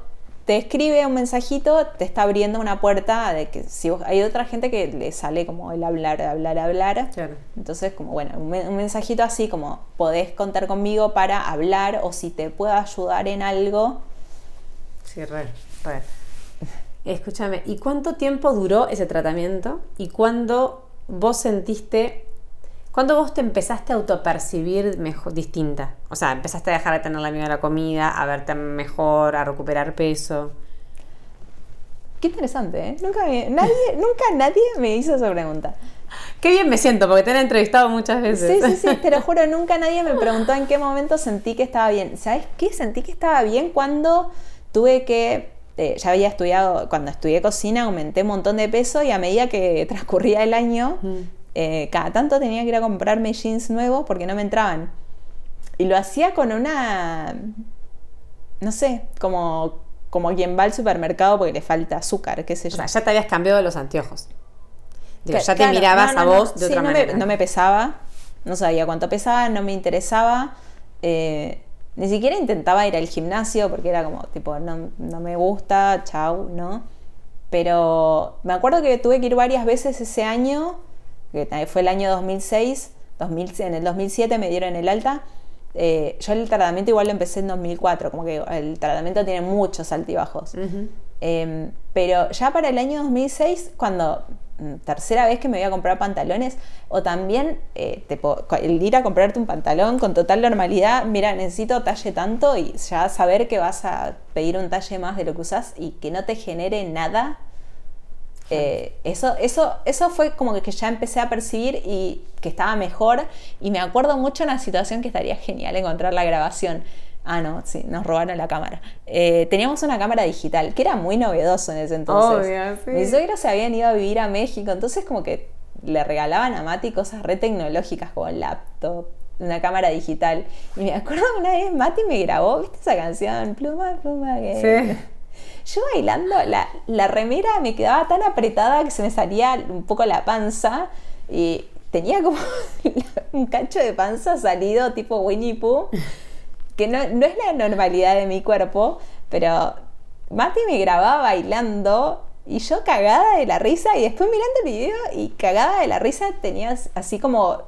te escribe un mensajito, te está abriendo una puerta de que si hay otra gente que le sale como el hablar, hablar, hablar. Entonces, como bueno, un, mensajito así como podés contar conmigo para hablar o si te puedo ayudar en algo. Sí, re, re. Escúchame, ¿y cuánto tiempo duró ese tratamiento? ¿Y cuándo vos sentiste ¿Cuándo vos te empezaste a autopercibir mejor, distinta? O sea, empezaste a dejar de tener la miedo a la comida, a verte mejor, a recuperar peso. Qué interesante, ¿eh? Nunca, nadie, nunca nadie me hizo esa pregunta. Qué bien me siento, porque te han entrevistado muchas veces. Sí, sí, sí, te lo juro, nunca nadie me preguntó en qué momento sentí que estaba bien. ¿Sabes qué? Sentí que estaba bien cuando tuve que eh, ya había estudiado, cuando estudié cocina aumenté un montón de peso y a medida que transcurría el año mm. Eh, cada tanto tenía que ir a comprarme jeans nuevos porque no me entraban. Y lo hacía con una, no sé, como, como quien va al supermercado porque le falta azúcar, qué sé yo. O sea, ya te habías cambiado los anteojos. ya te mirabas a vos de otra no manera. Me, no me pesaba, no sabía cuánto pesaba, no me interesaba. Eh, ni siquiera intentaba ir al gimnasio porque era como, tipo, no, no me gusta, chau, ¿no? Pero me acuerdo que tuve que ir varias veces ese año que fue el año 2006, en el 2007 me dieron el alta. Eh, yo el tratamiento igual lo empecé en 2004, como que el tratamiento tiene muchos altibajos. Em, pero ya para el año 2006, cuando mm, tercera vez que me voy a comprar pantalones, o también eh, el ir a comprarte un pantalón con total normalidad, mira, necesito talle tanto y ya saber que vas a pedir un talle más de lo que usas y que no te genere nada eh, eso, eso, eso fue como que ya empecé a percibir y que estaba mejor. Y me acuerdo mucho una situación que estaría genial encontrar la grabación. Ah, no, sí, nos robaron la cámara. Eh, teníamos una cámara digital, que era muy novedoso en ese entonces. Mis suegros se habían ido a vivir a México, entonces como que le regalaban a Mati cosas re tecnológicas como el laptop, una cámara digital. Y me acuerdo una vez Mati me grabó, ¿viste esa canción? Pluma, pluma, que... Sí. Yo bailando, la, remera me quedaba tan apretada que se me salía un poco la panza y tenía como un cacho de panza salido tipo Winnie Pooh, que no, no es la normalidad de mi cuerpo, pero Mati me grababa bailando y yo cagada de la risa y después mirando el video y cagada de la risa tenías así como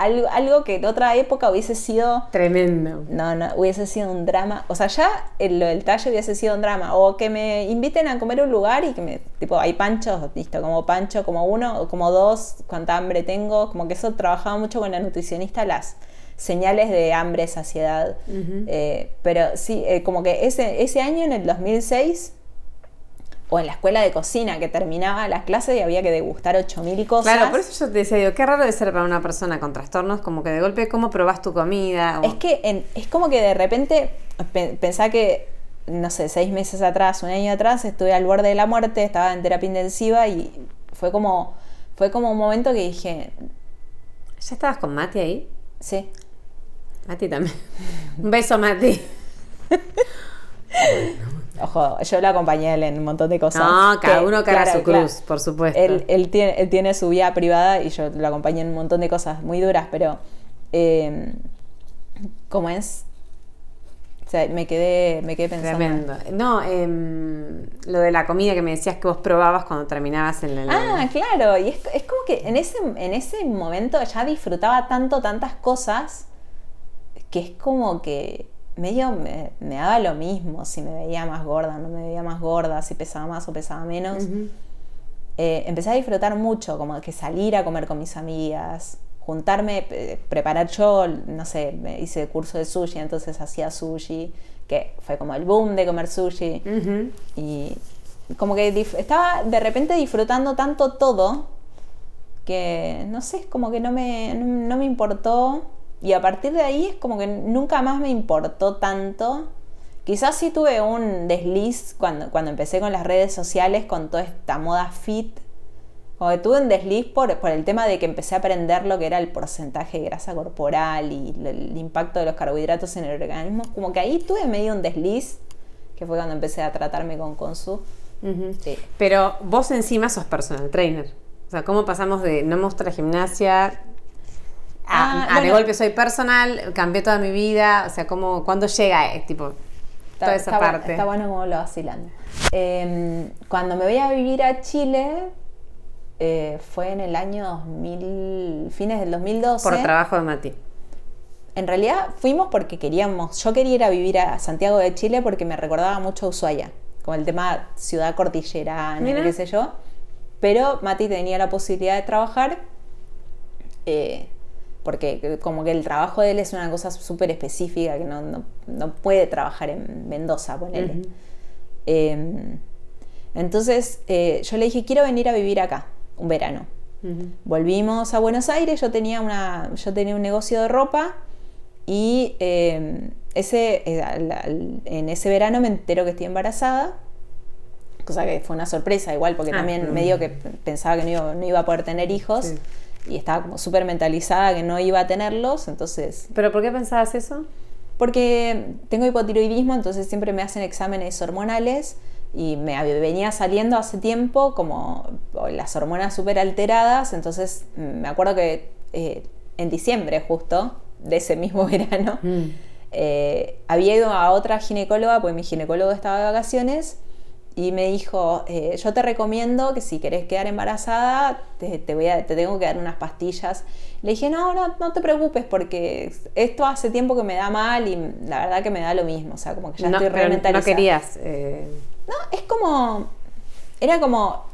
algo, que en otra época hubiese sido... Tremendo. No, no, hubiese sido un drama. O sea, ya lo del talle hubiese sido un drama. O que me inviten a comer a un lugar y que me... Tipo, hay panchos, listo, como pancho, como uno, o como dos, cuánta hambre tengo. Como que eso trabajaba mucho con la nutricionista las señales de hambre, saciedad. Eh, pero sí, eh, como que ese, ese año, en el 2006, o en la escuela de cocina, que terminaba las clases y había que degustar 8000 cosas. Claro, por eso yo te decía, digo, qué raro de ser para una persona con trastornos, como que de golpe, ¿cómo probás tu comida? Es que es como que de repente pensá que, no sé, seis meses atrás, un año atrás, estuve al borde de la muerte, estaba en terapia intensiva y fue como, fue como un momento que dije... ¿Ya estabas con Mati ahí? Sí. Mati también. un beso, Mati. Ojo, yo lo acompañé en un montón de cosas. No, cada uno cara su cruz, por supuesto. Él, tiene, él tiene su vida privada y yo lo acompañé en un montón de cosas muy duras, pero eh, ¿cómo es? O sea, me quedé, me quedé pensando. Tremendo. No, em, lo de la comida que me decías que vos probabas cuando terminabas en el... Ah, claro. Y es, es como que en ese, en ese momento ya disfrutaba tanto, tantas cosas, que es como que medio me, me, daba lo mismo si me veía más gorda, no me veía más gorda, si pesaba más o pesaba menos. Eh, empecé a disfrutar mucho, como que salir a comer con mis amigas, juntarme, eh, preparar yo, no sé, hice curso de sushi, entonces hacía sushi, que fue como el boom de comer sushi. Y como que estaba de repente disfrutando tanto todo que, no sé, como que no me, no me importó y a partir de ahí es como que nunca más me importó tanto. Quizás sí tuve un desliz cuando, cuando empecé con las redes sociales, con toda esta moda fit. Como que tuve un desliz por, por el tema de que empecé a aprender lo que era el porcentaje de grasa corporal y el, impacto de los carbohidratos en el organismo. Como que ahí tuve medio un desliz, que fue cuando empecé a tratarme con Consu. Pero vos encima sos personal trainer. O sea, ¿cómo pasamos de no me gusta la gimnasia, Ah, ah de golpe soy personal, cambié toda mi vida, o sea, como cuando llega, es tipo, toda esa parte. Está bueno como lo vacilando. Em, cuando me voy a vivir a Chile, eh, fue en el año 2000, fines del 2012. Por trabajo de Mati. En realidad fuimos porque queríamos, yo quería ir a vivir a Santiago de Chile porque me recordaba mucho a Ushuaia, como el tema ciudad cordillerana, qué sé yo. Pero Mati tenía la posibilidad de trabajar. Eh, porque como que el trabajo de él es una cosa súper específica que no, puede trabajar en Mendoza, ponele. Em, entonces eh, yo le dije, quiero venir a vivir acá, un verano. Volvimos a Buenos Aires, yo tenía, una, yo tenía un negocio de ropa y em, ese, eh, en ese verano me entero que estoy embarazada, cosa que fue una sorpresa igual, porque ah, también medio que pensaba que no iba, no iba a poder tener hijos y estaba como súper mentalizada que no iba a tenerlos, entonces... ¿Pero por qué pensabas eso? Porque tengo hipotiroidismo, entonces siempre me hacen exámenes hormonales y me venía saliendo hace tiempo como las hormonas súper alteradas, entonces me acuerdo que eh, en diciembre justo de ese mismo verano mm. eh, había ido a otra ginecóloga, porque mi ginecólogo estaba de vacaciones y me dijo, eh, yo te recomiendo que si querés quedar embarazada, te, voy a, te tengo que dar unas pastillas. Le dije, no, no, no te preocupes porque esto hace tiempo que me da mal y la verdad que me da lo mismo, o sea, como que ya estoy realmente No querías... Eh, no, es como... Era como...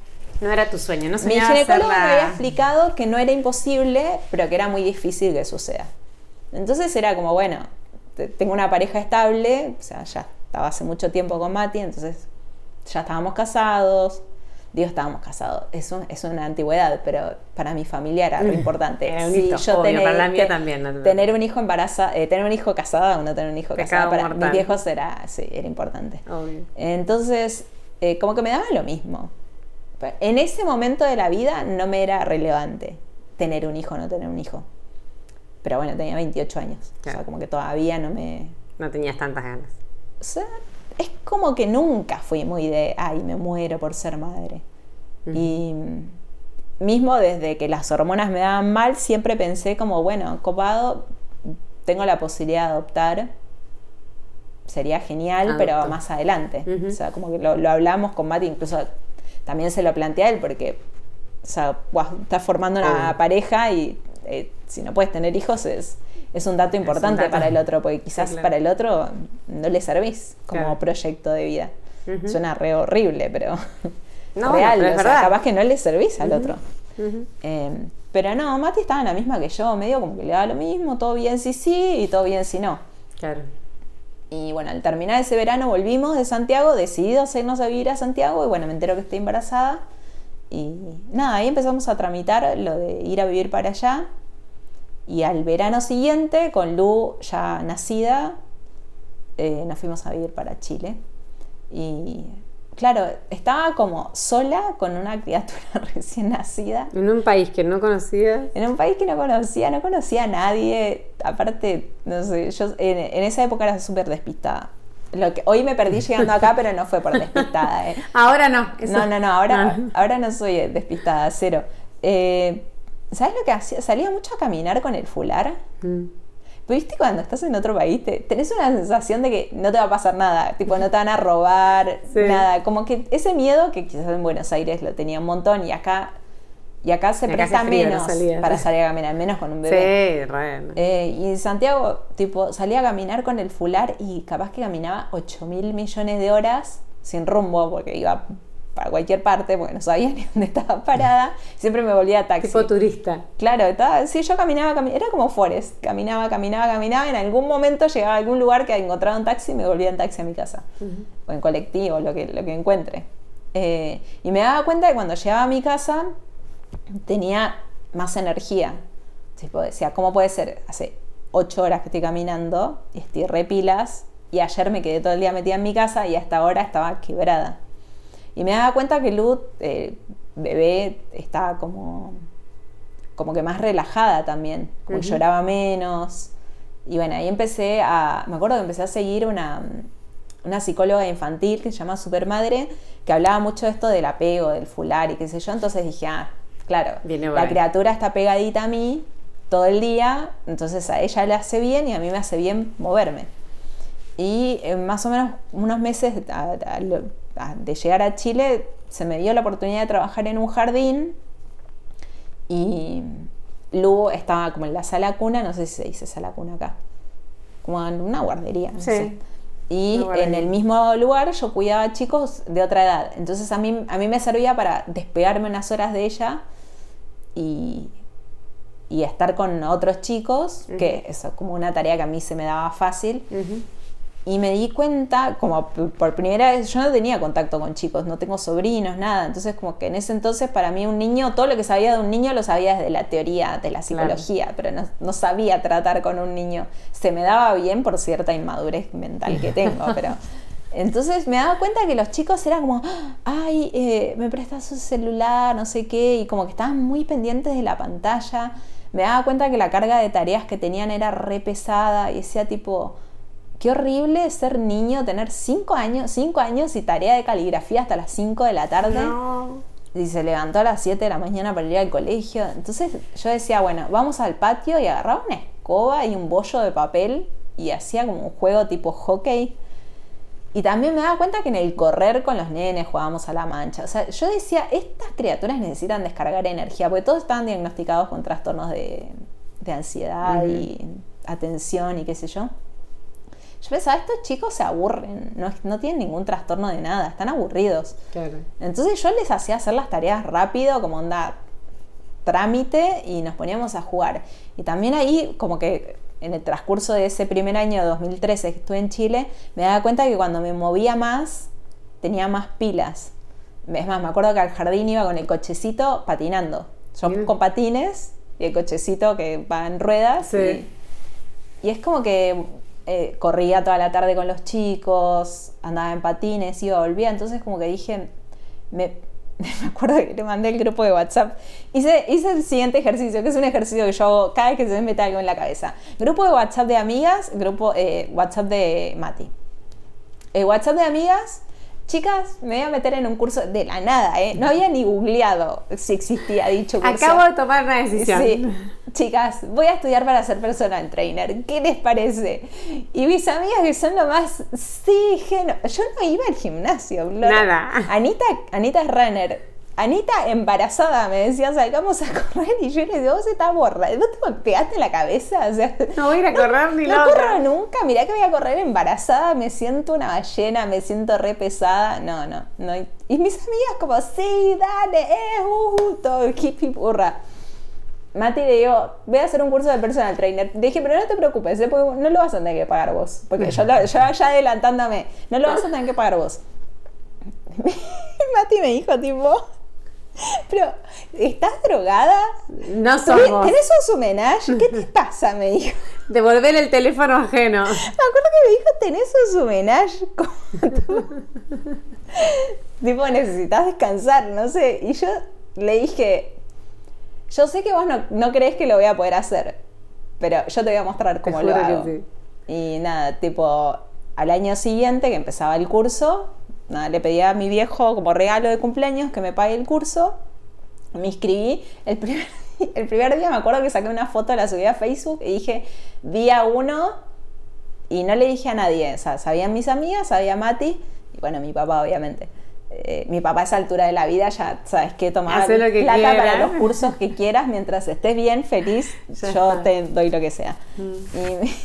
No era tu sueño, no Mi ginecólogo me había explicado que no era imposible, pero que era muy difícil que suceda. Entonces era como, bueno, tengo una pareja estable, o sea, ya estaba hace mucho tiempo con Mati, entonces ya estábamos casados. Dios, estábamos casados. Eso es una antigüedad, pero para mi familia era lo importante. yo tener, para la mía también. Tener un hijo embarazada, eh, tener un hijo casado o no tener un hijo casado, para mis viejos era, sí, era importante. Entonces, eh, como que me daba lo mismo. En ese momento de la vida no me era relevante tener un hijo o no tener un hijo. Pero bueno, tenía 28 años. O sea, como que todavía no me... No tenías tantas ganas. O sea, es como que nunca fui muy de, ay, me muero por ser madre. Y mismo desde que las hormonas me daban mal, siempre pensé como, bueno, copado, tengo la posibilidad de adoptar, sería genial, pero más adelante. O sea, como que lo, hablamos con Mati, incluso también se lo planteé a él, porque, o sea, estás formando una pareja y eh, si no puedes tener hijos es es un dato importante para el otro, porque quizás para el otro no le servís como proyecto de vida. Suena re horrible, pero real, capaz que no le servís al otro. Em, Pero no, Mati estaba en la misma que yo, medio como que le daba lo mismo, todo bien si sí y todo bien si no. Claro. Y bueno, al terminar ese verano volvimos de Santiago, decididos irnos a vivir a Santiago y bueno, me entero que estoy embarazada. Y nada, ahí empezamos a tramitar lo de ir a vivir para allá. Y al verano siguiente, con Lu ya nacida, eh, nos fuimos a vivir para Chile. Y claro, estaba como sola con una criatura recién nacida. En un país que no conocía. En un país que no conocía, no conocía a nadie. Aparte, no sé, yo en, esa época era súper despistada. Lo que, hoy me perdí llegando acá, pero no fue por despistada. ¿eh? Ahora no. No, no, no, ahora, no. ahora no soy despistada, cero. Eh, ¿Sabes lo que hacía? Salía mucho a caminar con el fular. Mm. ¿Viste cuando estás en otro país? tenés una sensación de que no te va a pasar nada, tipo no te van a robar, nada. Como que ese miedo que quizás en Buenos Aires lo tenía un montón y acá y acá se presta menos para salir a caminar, menos con un bebé. Sí, re. Eh, y Santiago, tipo, salía a caminar con el fular y capaz que caminaba 8 mil millones de horas sin rumbo, porque iba para cualquier parte, porque no sabía ni dónde estaba parada, siempre me volvía a taxi. Tipo turista. Claro, estaba, sí, yo caminaba, caminaba, era como Forest, caminaba, caminaba, caminaba, en algún momento llegaba a algún lugar que encontraba un taxi y me volvía en taxi a mi casa, o en colectivo, lo que, lo que encuentre. Eh, y me daba cuenta que cuando llegaba a mi casa tenía más energía. Tipo, decía, ¿cómo puede ser? Hace ocho horas que estoy caminando y estoy repilas y ayer me quedé todo el día metida en mi casa y hasta ahora estaba quebrada. Y me daba cuenta que Luz, eh, bebé, estaba como, como que más relajada también, como lloraba menos. Y bueno, ahí empecé a, me acuerdo que empecé a seguir una, una psicóloga infantil que se llama Supermadre, que hablaba mucho de esto del apego, del fular y qué sé yo. Entonces dije, ah, claro, la criatura está pegadita a mí todo el día, entonces a ella le hace bien y a mí me hace bien moverme. Y eh, más o menos unos meses, de llegar a Chile, se me dio la oportunidad de trabajar en un jardín y Lu estaba como en la sala cuna, no sé si se dice sala cuna acá, como en una guardería, no sé. Y en el mismo lugar yo cuidaba a chicos de otra edad. Entonces a mí, a mí me servía para despegarme unas horas de ella y, y estar con otros chicos, que eso es como una tarea que a mí se me daba fácil. Y me di cuenta, como por primera vez, yo no tenía contacto con chicos, no tengo sobrinos, nada. Entonces, como que en ese entonces, para mí, un niño, todo lo que sabía de un niño lo sabía desde la teoría de la psicología, pero no, no, sabía tratar con un niño. Se me daba bien por cierta inmadurez mental que tengo, pero. Entonces me daba cuenta que los chicos eran como, ay, eh, me prestas su celular, no sé qué, y como que estaban muy pendientes de la pantalla. Me daba cuenta que la carga de tareas que tenían era re pesada y decía tipo, Qué horrible ser niño, tener 5 años, cinco años y tarea de caligrafía hasta las 5 de la tarde. Y se levantó a las 7 de la mañana para ir al colegio. Entonces yo decía, bueno, vamos al patio y agarraba una escoba y un bollo de papel y hacía como un juego tipo hockey. Y también me daba cuenta que en el correr con los nenes jugábamos a la mancha. O sea, yo decía, estas criaturas necesitan descargar energía, porque todos estaban diagnosticados con trastornos de, ansiedad y atención y qué sé yo. Yo pensaba, estos chicos se aburren, no, tienen ningún trastorno de nada, están aburridos. Entonces yo les hacía hacer las tareas rápido, como onda trámite, y nos poníamos a jugar. Y también ahí, como que en el transcurso de ese primer año de 2013 que estuve en Chile, me daba cuenta que cuando me movía más, tenía más pilas. Es más, me acuerdo que al jardín iba con el cochecito patinando. Yo con patines y el cochecito que va en ruedas. y es como que eh, corría toda la tarde con los chicos, andaba en patines, iba, volvía, entonces como que dije, me, me acuerdo que le mandé el grupo de WhatsApp, hice, hice el siguiente ejercicio, que es un ejercicio que yo hago cada vez que se me mete algo en la cabeza. Grupo de WhatsApp de amigas, grupo eh, WhatsApp de Mati. El WhatsApp de amigas, chicas, me voy a meter en un curso de la nada, ¿eh? No había ni googleado si existía dicho curso. Acabo de tomar una decisión. Sí chicas, voy a estudiar para ser personal trainer, ¿qué les parece? Y mis amigas que son lo más, sí, yo no iba al gimnasio, Nada. Anita, Anita es runner. Anita embarazada me decía, salgamos a correr y yo le digo, vos estás borra, ¿no te golpeaste la cabeza? no voy a ir a correr ni No corro nunca, mirá que voy a correr embarazada, me siento una ballena, me siento re pesada. No, no, no. Y mis amigas como, sí, dale, eh, uh, uh todo, Mati le digo, voy a hacer un curso de personal trainer. Le dije, pero no te preocupes, ¿eh? no lo vas a tener que pagar vos. Porque yo, yo ya adelantándome, no lo vas a tener que pagar vos. Mati me dijo, tipo, pero, ¿estás drogada? No somos. ¿Tenés un homenaje? ¿Qué te pasa? Me dijo. Devolver el teléfono ajeno. Me acuerdo que me dijo, ¿tenés un homenaje? tipo, necesitas descansar, no sé. Y yo le dije, yo sé que vos no, crees que lo voy a poder hacer, pero yo te voy a mostrar cómo lo hago. Y nada, tipo, al año siguiente que empezaba el curso, nada, le pedí a mi viejo como regalo de cumpleaños que me pague el curso. Me inscribí. El primer, el primer día me acuerdo que saqué una foto, la subí a Facebook y dije día uno y no le dije a nadie. O sea, sabían mis amigas, sabía Mati y bueno, mi papá obviamente. Eh, mi papá a esa altura de la vida ya sabes que tomar plata para los cursos que quieras mientras estés bien, feliz, yo te doy lo que sea. Mm. Y,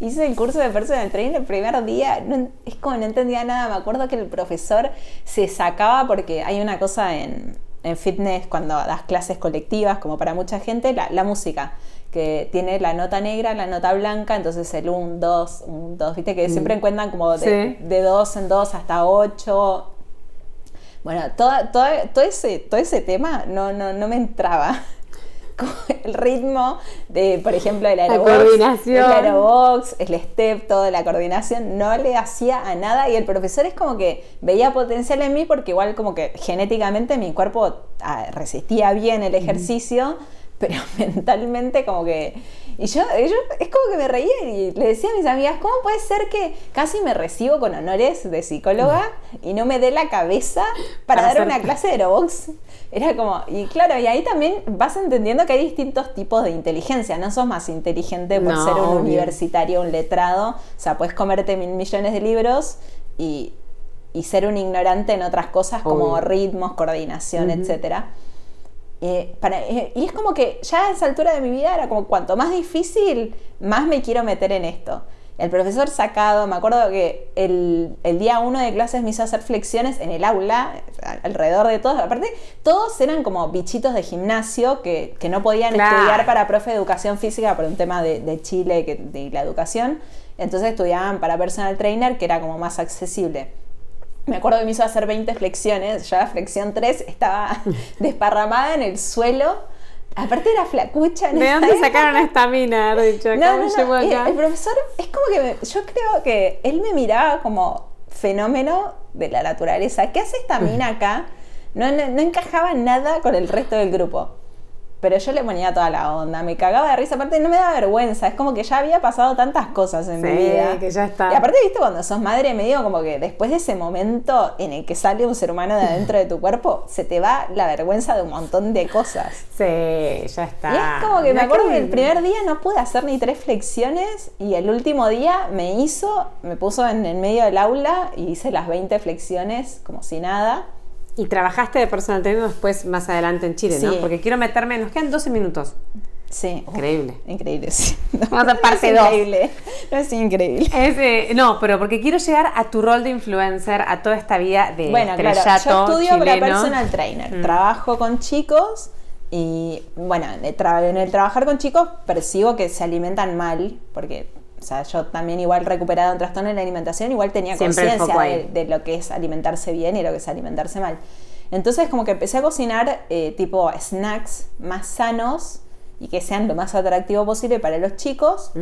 hice el curso de personal trainer el primer día, es como no entendía nada, me acuerdo que el profesor se sacaba porque hay una cosa en, fitness cuando das clases colectivas, como para mucha gente, la, música que tiene la nota negra, la nota blanca, entonces el 1, 2, 1, 2, viste que mm. siempre encuentran como de, 2 en 2 hasta 8. Bueno, todo, todo, todo, ese, todo ese tema no, no, no me entraba. el ritmo de, por ejemplo, el aerobox, el aerobox, el step, toda la coordinación, no le hacía a nada y el profesor es como que veía potencial en mí porque igual como que genéticamente mi cuerpo ah, resistía bien el ejercicio, pero mentalmente como que y yo, yo, es como que me reía y le decía a mis amigas, ¿cómo puede ser que casi me recibo con honores de psicóloga y no me dé la cabeza para, dar una clase de aerobox? Era como, y claro, y ahí también vas entendiendo que hay distintos tipos de inteligencia. No sos más inteligente por ser un universitario, un letrado. O sea, puedes comerte mil millones de libros y, ser un ignorante en otras cosas como ritmos, coordinación, etcétera. Eh, eh, y es como que ya a esa altura de mi vida era como cuanto más difícil, más me quiero meter en esto. El profesor sacado, me acuerdo que el, día uno de clases me hizo hacer flexiones en el aula, alrededor de todos. Aparte, todos eran como bichitos de gimnasio que, no podían estudiar para profe de educación física por un tema de, Chile, que, de la educación. Entonces estudiaban para personal trainer, que era como más accesible. Me acuerdo que me hizo hacer 20 flexiones, ya la flexión 3 estaba desparramada en el suelo. Aparte era flacucha. ¿De dónde sacaron esta mina, dicho? No, no, no. El, profesor es como que yo creo que él me miraba como fenómeno de la naturaleza. ¿Qué hace esta mina acá? No, no, no encajaba nada con el resto del grupo pero yo le ponía toda la onda, me cagaba de risa, aparte no me da vergüenza, es como que ya había pasado tantas cosas en mi vida. que ya está. Y aparte, viste, cuando sos madre, medio como que después de ese momento en el que sale un ser humano de adentro de tu cuerpo, se te va la vergüenza de un montón de cosas. Sí, ya está. Y es como que me acuerdo que el primer día no pude hacer ni tres flexiones y el último día me hizo, me puso en el medio del aula y hice las 20 flexiones como si nada. Y trabajaste de personal trainer después más adelante en Chile, ¿no? Porque quiero meterme, nos quedan 12 minutos. Sí. Increíble. increíble, sí. Vamos a parte 2. increíble. No es increíble. Eh, no, pero porque quiero llegar a tu rol de influencer, a toda esta vida de Bueno, claro, yo estudio para personal trainer. Mm. Trabajo con chicos y, bueno, en el trabajar con chicos percibo que se alimentan mal, porque o sea, yo también igual recuperado un trastorno en la alimentación, igual tenía conciencia de, lo que es alimentarse bien y lo que es alimentarse mal. Entonces como que empecé a cocinar eh, tipo snacks más sanos y que sean lo más atractivo posible para los chicos.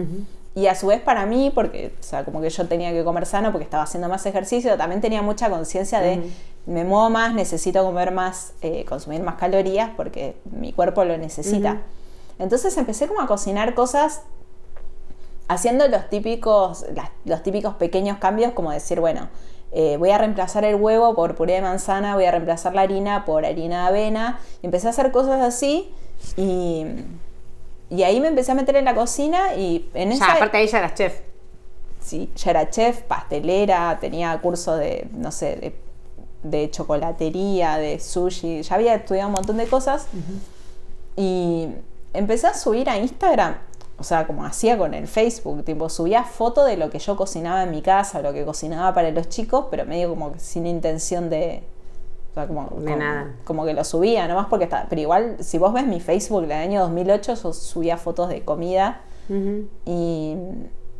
Y a su vez para mí, porque, o sea, como que yo tenía que comer sano porque estaba haciendo más ejercicio, también tenía mucha conciencia de me muevo más, necesito comer más, eh, consumir más calorías porque mi cuerpo lo necesita. Entonces empecé como a cocinar cosas haciendo los típicos, los típicos pequeños cambios, como decir, bueno, eh, voy a reemplazar el huevo por puré de manzana, voy a reemplazar la harina por harina de avena. empecé a hacer cosas así y, y ahí me empecé a meter en la cocina y en esa... Ya, aparte ahí ya eras chef. Sí, ya era chef, pastelera, tenía curso de, no sé, de, de chocolatería, de sushi, ya había estudiado un montón de cosas. Y empecé a subir a Instagram o sea, como hacía con el Facebook, tipo subía foto de lo que yo cocinaba en mi casa, lo que cocinaba para los chicos, pero medio como sin intención de, O sea, como, De como- nada. como que lo subía, nomás porque está. Pero igual, si vos ves mi Facebook del año 2008, yo subía fotos de comida y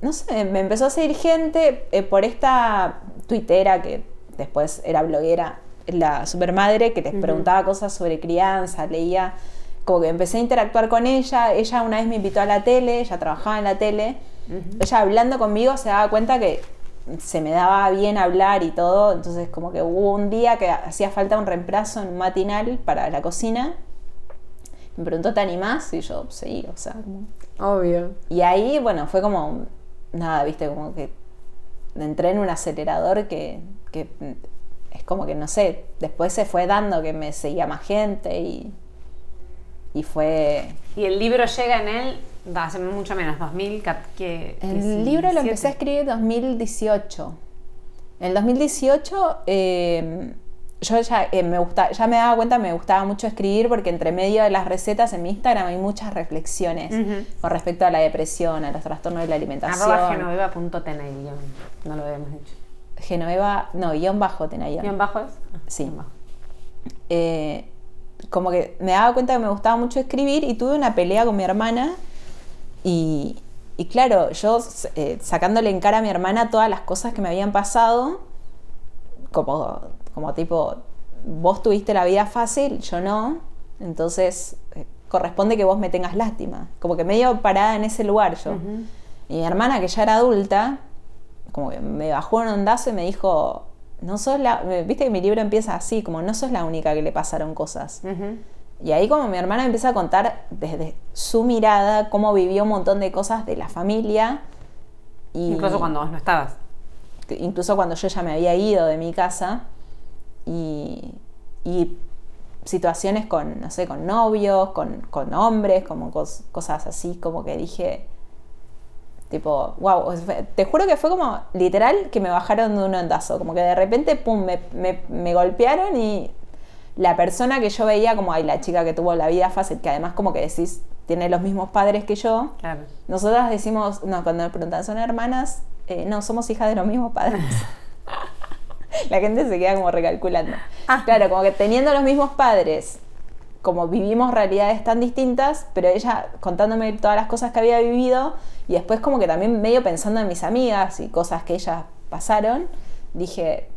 no sé, me empezó a seguir gente eh, por esta tuitera que después era bloguera, la supermadre, que les preguntaba cosas sobre crianza, leía, como que empecé a interactuar con ella. Ella una vez me invitó a la tele, ella trabajaba en la tele. Ella hablando conmigo se daba cuenta que se me daba bien hablar y todo, entonces como que hubo un día que hacía falta un reemplazo en un matinal para la cocina. Me preguntó, ¿te animás? Y yo, sí, o sea, Obvio. y ahí, bueno, fue como, nada, viste, como que entré en un acelerador que, que es como que, no sé, después se fue dando que me seguía más gente y, y fue... Y el libro llega en él, va, hace mucho menos, 2000, cap- que... El libro lo empecé a escribir en 2018. En el 2018 eh, yo ya, eh, me gusta, ya me daba cuenta, me gustaba mucho escribir porque entre medio de las recetas en mi Instagram hay muchas reflexiones con respecto a la depresión, a los trastornos de la alimentación. Arroba genoveva.tenay, no lo habíamos dicho. Genoveva, no, guion bajo Tenayón. ¿Guión bajo es? Ah, Sí. bajo. Eh, como que me daba cuenta que me gustaba mucho escribir y tuve una pelea con mi hermana y, y claro, yo eh, sacándole en cara a mi hermana todas las cosas que me habían pasado, como, como tipo, vos tuviste la vida fácil, yo no, entonces eh, corresponde que vos me tengas lástima, como que medio parada en ese lugar yo. Y mi hermana, que ya era adulta, como que me bajó un ondazo y me dijo, no sos la, viste que mi libro empieza así, como no sos la única que le pasaron cosas. Y ahí como mi hermana empieza a contar desde su mirada cómo vivió un montón de cosas de la familia. Y Incluso cuando vos no estabas. incluso cuando yo ya me había ido de mi casa y, y situaciones con, no sé, con novios, con, con hombres, como cos- cosas así, como que dije, tipo, wow, te juro que fue como literal que me bajaron de un ondazo, como que de repente, pum, me, me- me golpearon y la persona que yo veía como, ay, la chica que tuvo la vida fácil, que además como que decís, tiene los mismos padres que yo, Claro. nosotras decimos, no, cuando me preguntan, ¿son hermanas? Eh, no, somos hijas de los mismos padres. La gente se queda como recalculando. Ah. Claro, como que teniendo los mismos padres, como vivimos realidades tan distintas, pero ella contándome todas las cosas que había vivido y después como que también medio pensando en mis amigas y cosas que ellas pasaron, dije,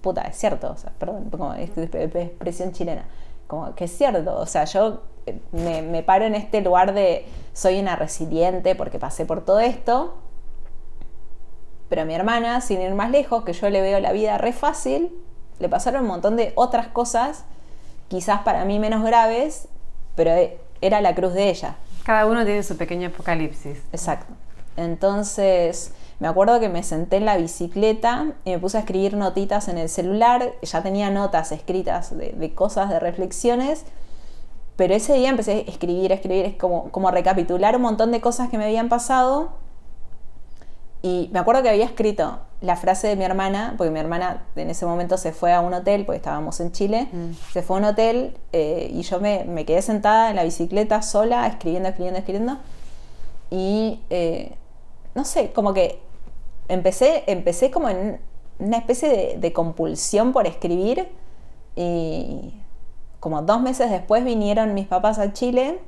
puta, es cierto, perdón, como es- es- es- expresión chilena, como que es cierto, o sea, yo eh, me, me paro en este lugar de soy una resiliente porque pasé por todo esto, pero mi hermana, sin ir más lejos, que yo le veo la vida re fácil, le pasaron un montón de otras cosas, quizás para mí menos graves, pero eh, era la cruz de ella. Cada uno tiene su pequeño apocalipsis. Exacto. Entonces, me acuerdo que me senté en la bicicleta y me puse a escribir notitas en el celular. Ya tenía notas escritas de, cosas, de reflexiones. Pero ese día empecé a escribir, a escribir, es como recapitular un montón de cosas que me habían pasado. Y me acuerdo que había escrito la frase de mi hermana, porque mi hermana en ese momento se fue a un hotel, porque estábamos en Chile, Mm. se fue a un hotel eh, y yo me, me quedé sentada en la bicicleta sola, escribiendo, escribiendo, escribiendo. Y eh, no sé, como que empecé, empecé como en una especie de, de compulsión por escribir. Y como dos meses después vinieron mis papás a Chile.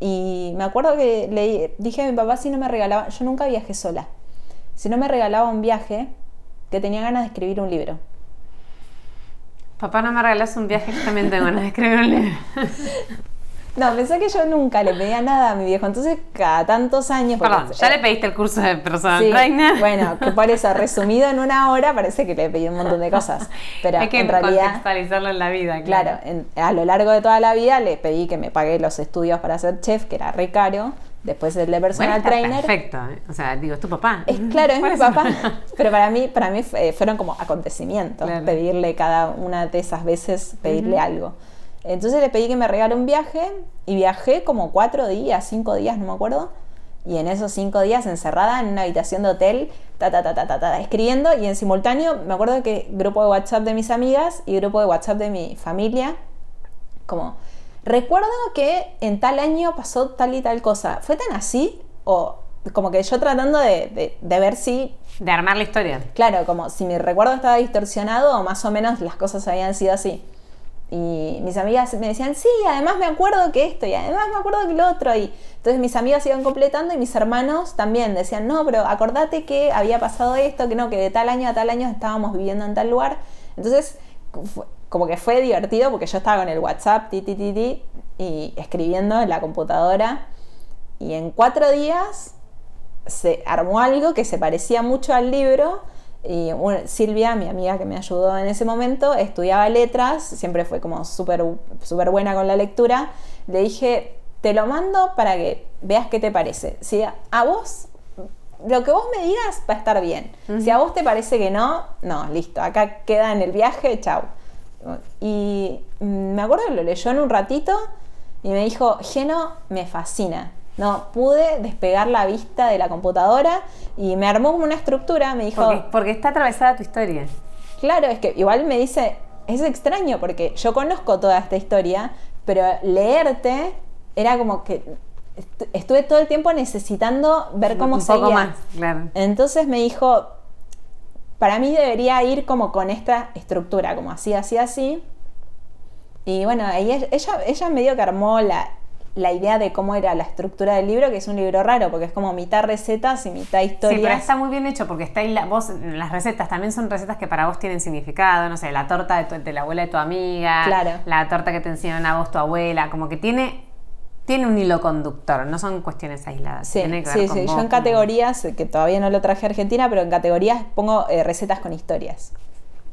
Y me acuerdo que le dije a mi papá si no me regalaba, yo nunca viajé sola, si no me regalaba un viaje, que tenía ganas de escribir un libro. Papá, no me regalas un viaje, yo también tengo ganas de escribir un libro. No, pensé que yo nunca le pedía nada a mi viejo, entonces cada tantos años... Perdón, ya le pediste el curso de personal Sí, trainer. bueno, que por eso, resumido en una hora, parece que le pedí un montón de cosas. Pero Hay que en realidad, contextualizarlo en la vida. claro, en- a lo largo de toda la vida le pedí que me pague los estudios para ser chef, que era re caro. Después el de Bueno, personal está trainer. Perfecto. ¿eh? O sea, digo, es tu papá. Es claro, es mi papá. Pero para mí, para mí eh, fueron como acontecimientos, Claro. pedirle cada una de esas veces, pedirle algo. Entonces le pedí que me regale un viaje y viajé como cuatro días, cinco días, no me acuerdo. Y en esos cinco días encerrada en una habitación de hotel, ta, ta, ta, ta, ta, ta, escribiendo y en simultáneo me acuerdo que grupo de WhatsApp de mis amigas y grupo de WhatsApp de mi familia, como, recuerdo que en tal año pasó tal y tal cosa. ¿Fue tan así? O como que yo tratando de, de, ver si... De armar la historia. Claro, como si mi recuerdo estaba distorsionado o más o menos las cosas habían sido así. Y mis amigas me decían, sí, además me acuerdo que esto, y además me acuerdo que lo otro. Y entonces mis amigas iban completando y mis hermanos también decían, no, pero acordate que había pasado esto, que no, que de tal año a tal año estábamos viviendo en tal lugar. Entonces, como que fue divertido porque yo estaba con el WhatsApp, ti, ti, ti, ti, y escribiendo en la computadora. Y en cuatro días se armó algo que se parecía mucho al libro y Silvia, mi amiga que me ayudó en ese momento, estudiaba letras, siempre fue como súper super buena con la lectura. Le dije, te lo mando para que veas qué te parece. Si a vos, lo que vos me digas va a estar bien. Si a vos te parece que no, no, listo, acá queda en el viaje, chau. Y me acuerdo que lo leyó en un ratito y me dijo, Geno, me fascina. No, pude despegar la vista de la computadora y me armó como una estructura, me dijo... Porque, está atravesada tu historia. Claro, es que igual me dice, es extraño porque yo conozco toda esta historia, pero leerte era como que estuve todo el tiempo necesitando ver cómo Un poco más, claro. Entonces me dijo, para mí debería ir como con esta estructura, como así, así, así. Y bueno, ella, ella medio que armó la, la idea de cómo era la estructura del libro, que es un libro raro, porque es como mitad recetas y mitad historia. Sí, pero está muy bien hecho, porque está ahí la, vos, las recetas también son recetas que para vos tienen significado, no sé, la torta de, la abuela de tu amiga, claro. la torta que te enseñaron a vos tu abuela, como que tiene tiene un hilo conductor, no son cuestiones aisladas. Sí, sí, sí. Yo en categorías, que todavía no lo traje a Argentina, pero en categorías pongo eh, recetas con historias.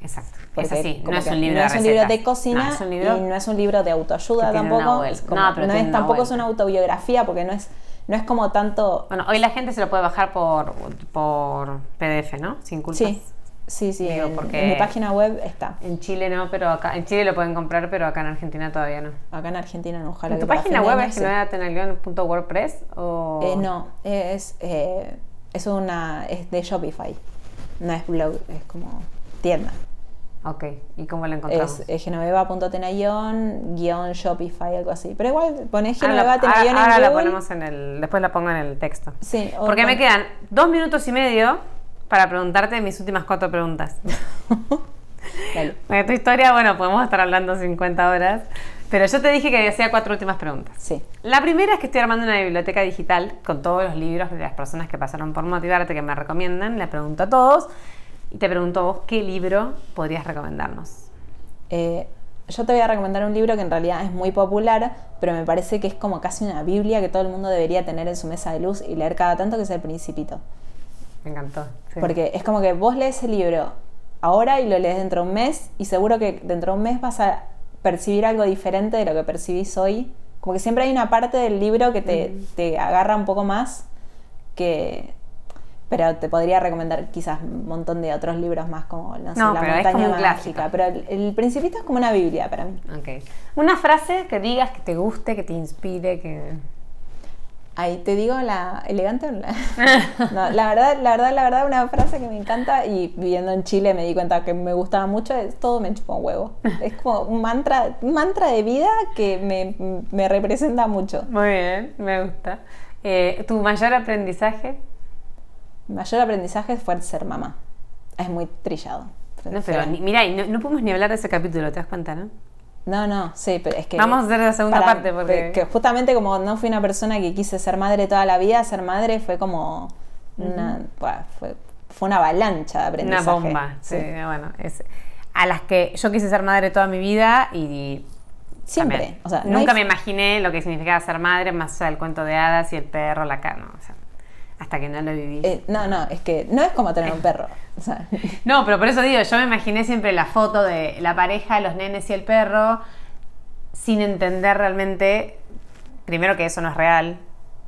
Exacto. es así, no es un libro no de es un libro de cocina y no es un libro de autoayuda tampoco. no, pero no es, tampoco es una autobiografía porque no es no es como tanto. Bueno, hoy la gente se lo puede bajar por, por PDF, ¿no? Sin culpas. Sí. Sí, sí, en, porque en mi página web está. En Chile no, pero acá, en Chile lo pueden comprar, pero acá en Argentina todavía no. Acá en Argentina no, ojalá. ¿En tu página web es wordpress o...? Eh, no, es, eh, es una, es de Shopify, no es blog, es como tienda. Ok, ¿y cómo la encontramos? Es, es genoveva.tenayon guion Shopify, algo así. Pero igual ponés Genoveva Tenayon ahora, ahora la ponemos en el, después la pongo en el texto. Sí. Porque me quedan dos minutos y medio para preguntarte mis últimas cuatro preguntas. Dale. tu historia, bueno, podemos estar hablando 50 horas. Pero yo te dije que hacía cuatro últimas preguntas. Sí. La primera es que estoy armando una biblioteca digital con todos los libros de las personas que pasaron por Motivarte que me recomiendan. Le pregunto a todos y te pregunto vos, ¿qué libro podrías recomendarnos? Eh, yo te voy a recomendar un libro que en realidad es muy popular, pero me parece que es como casi una Biblia que todo el mundo debería tener en su mesa de luz y leer cada tanto, que es El Principito. Me encantó. Porque es como que vos lees el libro ahora y lo lees dentro de un mes y seguro que dentro de un mes vas a percibir algo diferente de lo que percibís hoy. Como que siempre hay una parte del libro que te, te agarra un poco más que, pero te podría recomendar quizás un montón de otros libros más como no sé, La montaña mágica. Pero el, Principito es como una Biblia para mí. Okay. Una frase que digas que te guste, que te inspire, que. Ahí te digo la elegante o la... no, la verdad, la verdad, la verdad, una frase que me encanta y viviendo en Chile me di cuenta que me gustaba mucho es todo me chupa un huevo. Es como un mantra, un mantra de vida que me, me representa mucho. Muy bien, me gusta. Eh, ¿Tu mayor aprendizaje? mayor aprendizaje fue ser mamá. Es muy trillado. No, pero mira, no, no podemos ni hablar de ese capítulo, ¿te das cuenta, no? No, no, sí, pero es que... Vamos a hacer la segunda parte porque... Que justamente como no fui una persona que quise ser madre toda la vida, ser madre fue como una... fue, fue, una avalancha de aprendizaje. Una bomba, sí, bueno. Es, a las que yo quise ser madre toda mi vida y... Siempre. O sea, nunca me imaginé lo que significaba ser madre, más allá del cuento de hadas y el perro, la cana. O sea, hasta que no lo viví. Eh, no, no, es que no es como tener un perro. no, pero por eso digo, yo me imaginé siempre la foto de la pareja, los nenes y el perro, sin entender realmente, primero que eso no es real,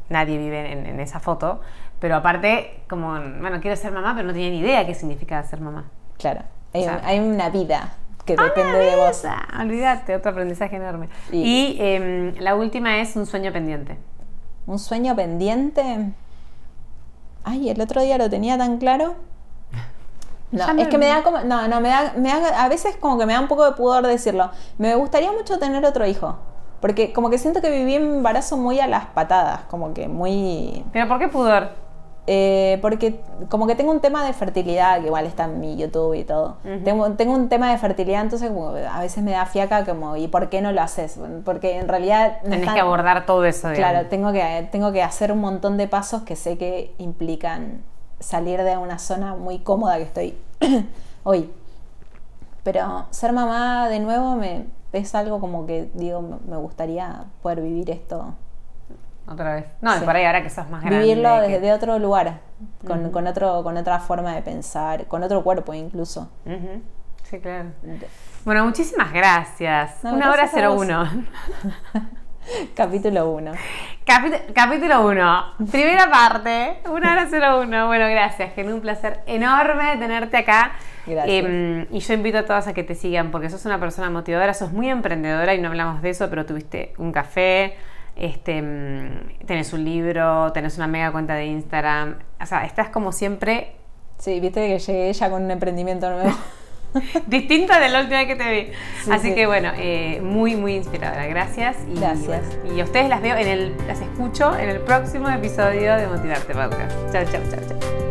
nadie vive en, esa foto, pero aparte, como, bueno, quiero ser mamá, pero no tenía ni idea qué significaba ser mamá. Claro, hay, una vida que depende de vos. Olvídate, otro aprendizaje enorme. Y, em, la última es un sueño pendiente. ¿Un sueño pendiente? Ay, el otro día lo tenía tan claro. No, es que me da como, no, no, me da, me da, a veces como que me da un poco de pudor decirlo. Me gustaría mucho tener otro hijo. Porque como que siento que viví un embarazo muy a las patadas, como que muy... ¿Pero por qué pudor? Eh, porque como que tengo un tema de fertilidad, que igual está en mi YouTube y todo. tengo, tengo, un tema de fertilidad, entonces a veces me da fiaca como, ¿y por qué no lo haces? Porque en realidad... Tenés que abordar todo eso. Claro, tengo que, tengo que hacer un montón de pasos que sé que implican salir de una zona muy cómoda que estoy hoy. Pero ser mamá de nuevo me, es algo como que digo, me gustaría poder vivir esto otra vez. No, por ahí ahora que sos más grande. Vivirlo desde otro lugar, con, con, otro, con otra forma de pensar, con otro cuerpo incluso. Sí, claro. Bueno, muchísimas gracias. Una hora 01. Capítulo 1. capítulo 1. Primera parte. Una hora 01. Bueno, gracias. Que un placer enorme tenerte acá. Gracias. Em, y yo invito a todas a que te sigan porque sos una persona motivadora, sos muy emprendedora y no hablamos de eso, pero tuviste un café, este, mm, tenés un libro, tenés una mega cuenta de Instagram, o sea, estás como siempre... Sí, viste que llegué ella con un emprendimiento nuevo. Distinta de la última vez que te vi. Así que bueno, eh, muy, muy inspiradora. Gracias. Y, Gracias. y a ustedes las veo en el, las escucho en el próximo episodio de Motivarte Podcast. Chao, chao, chao, chao.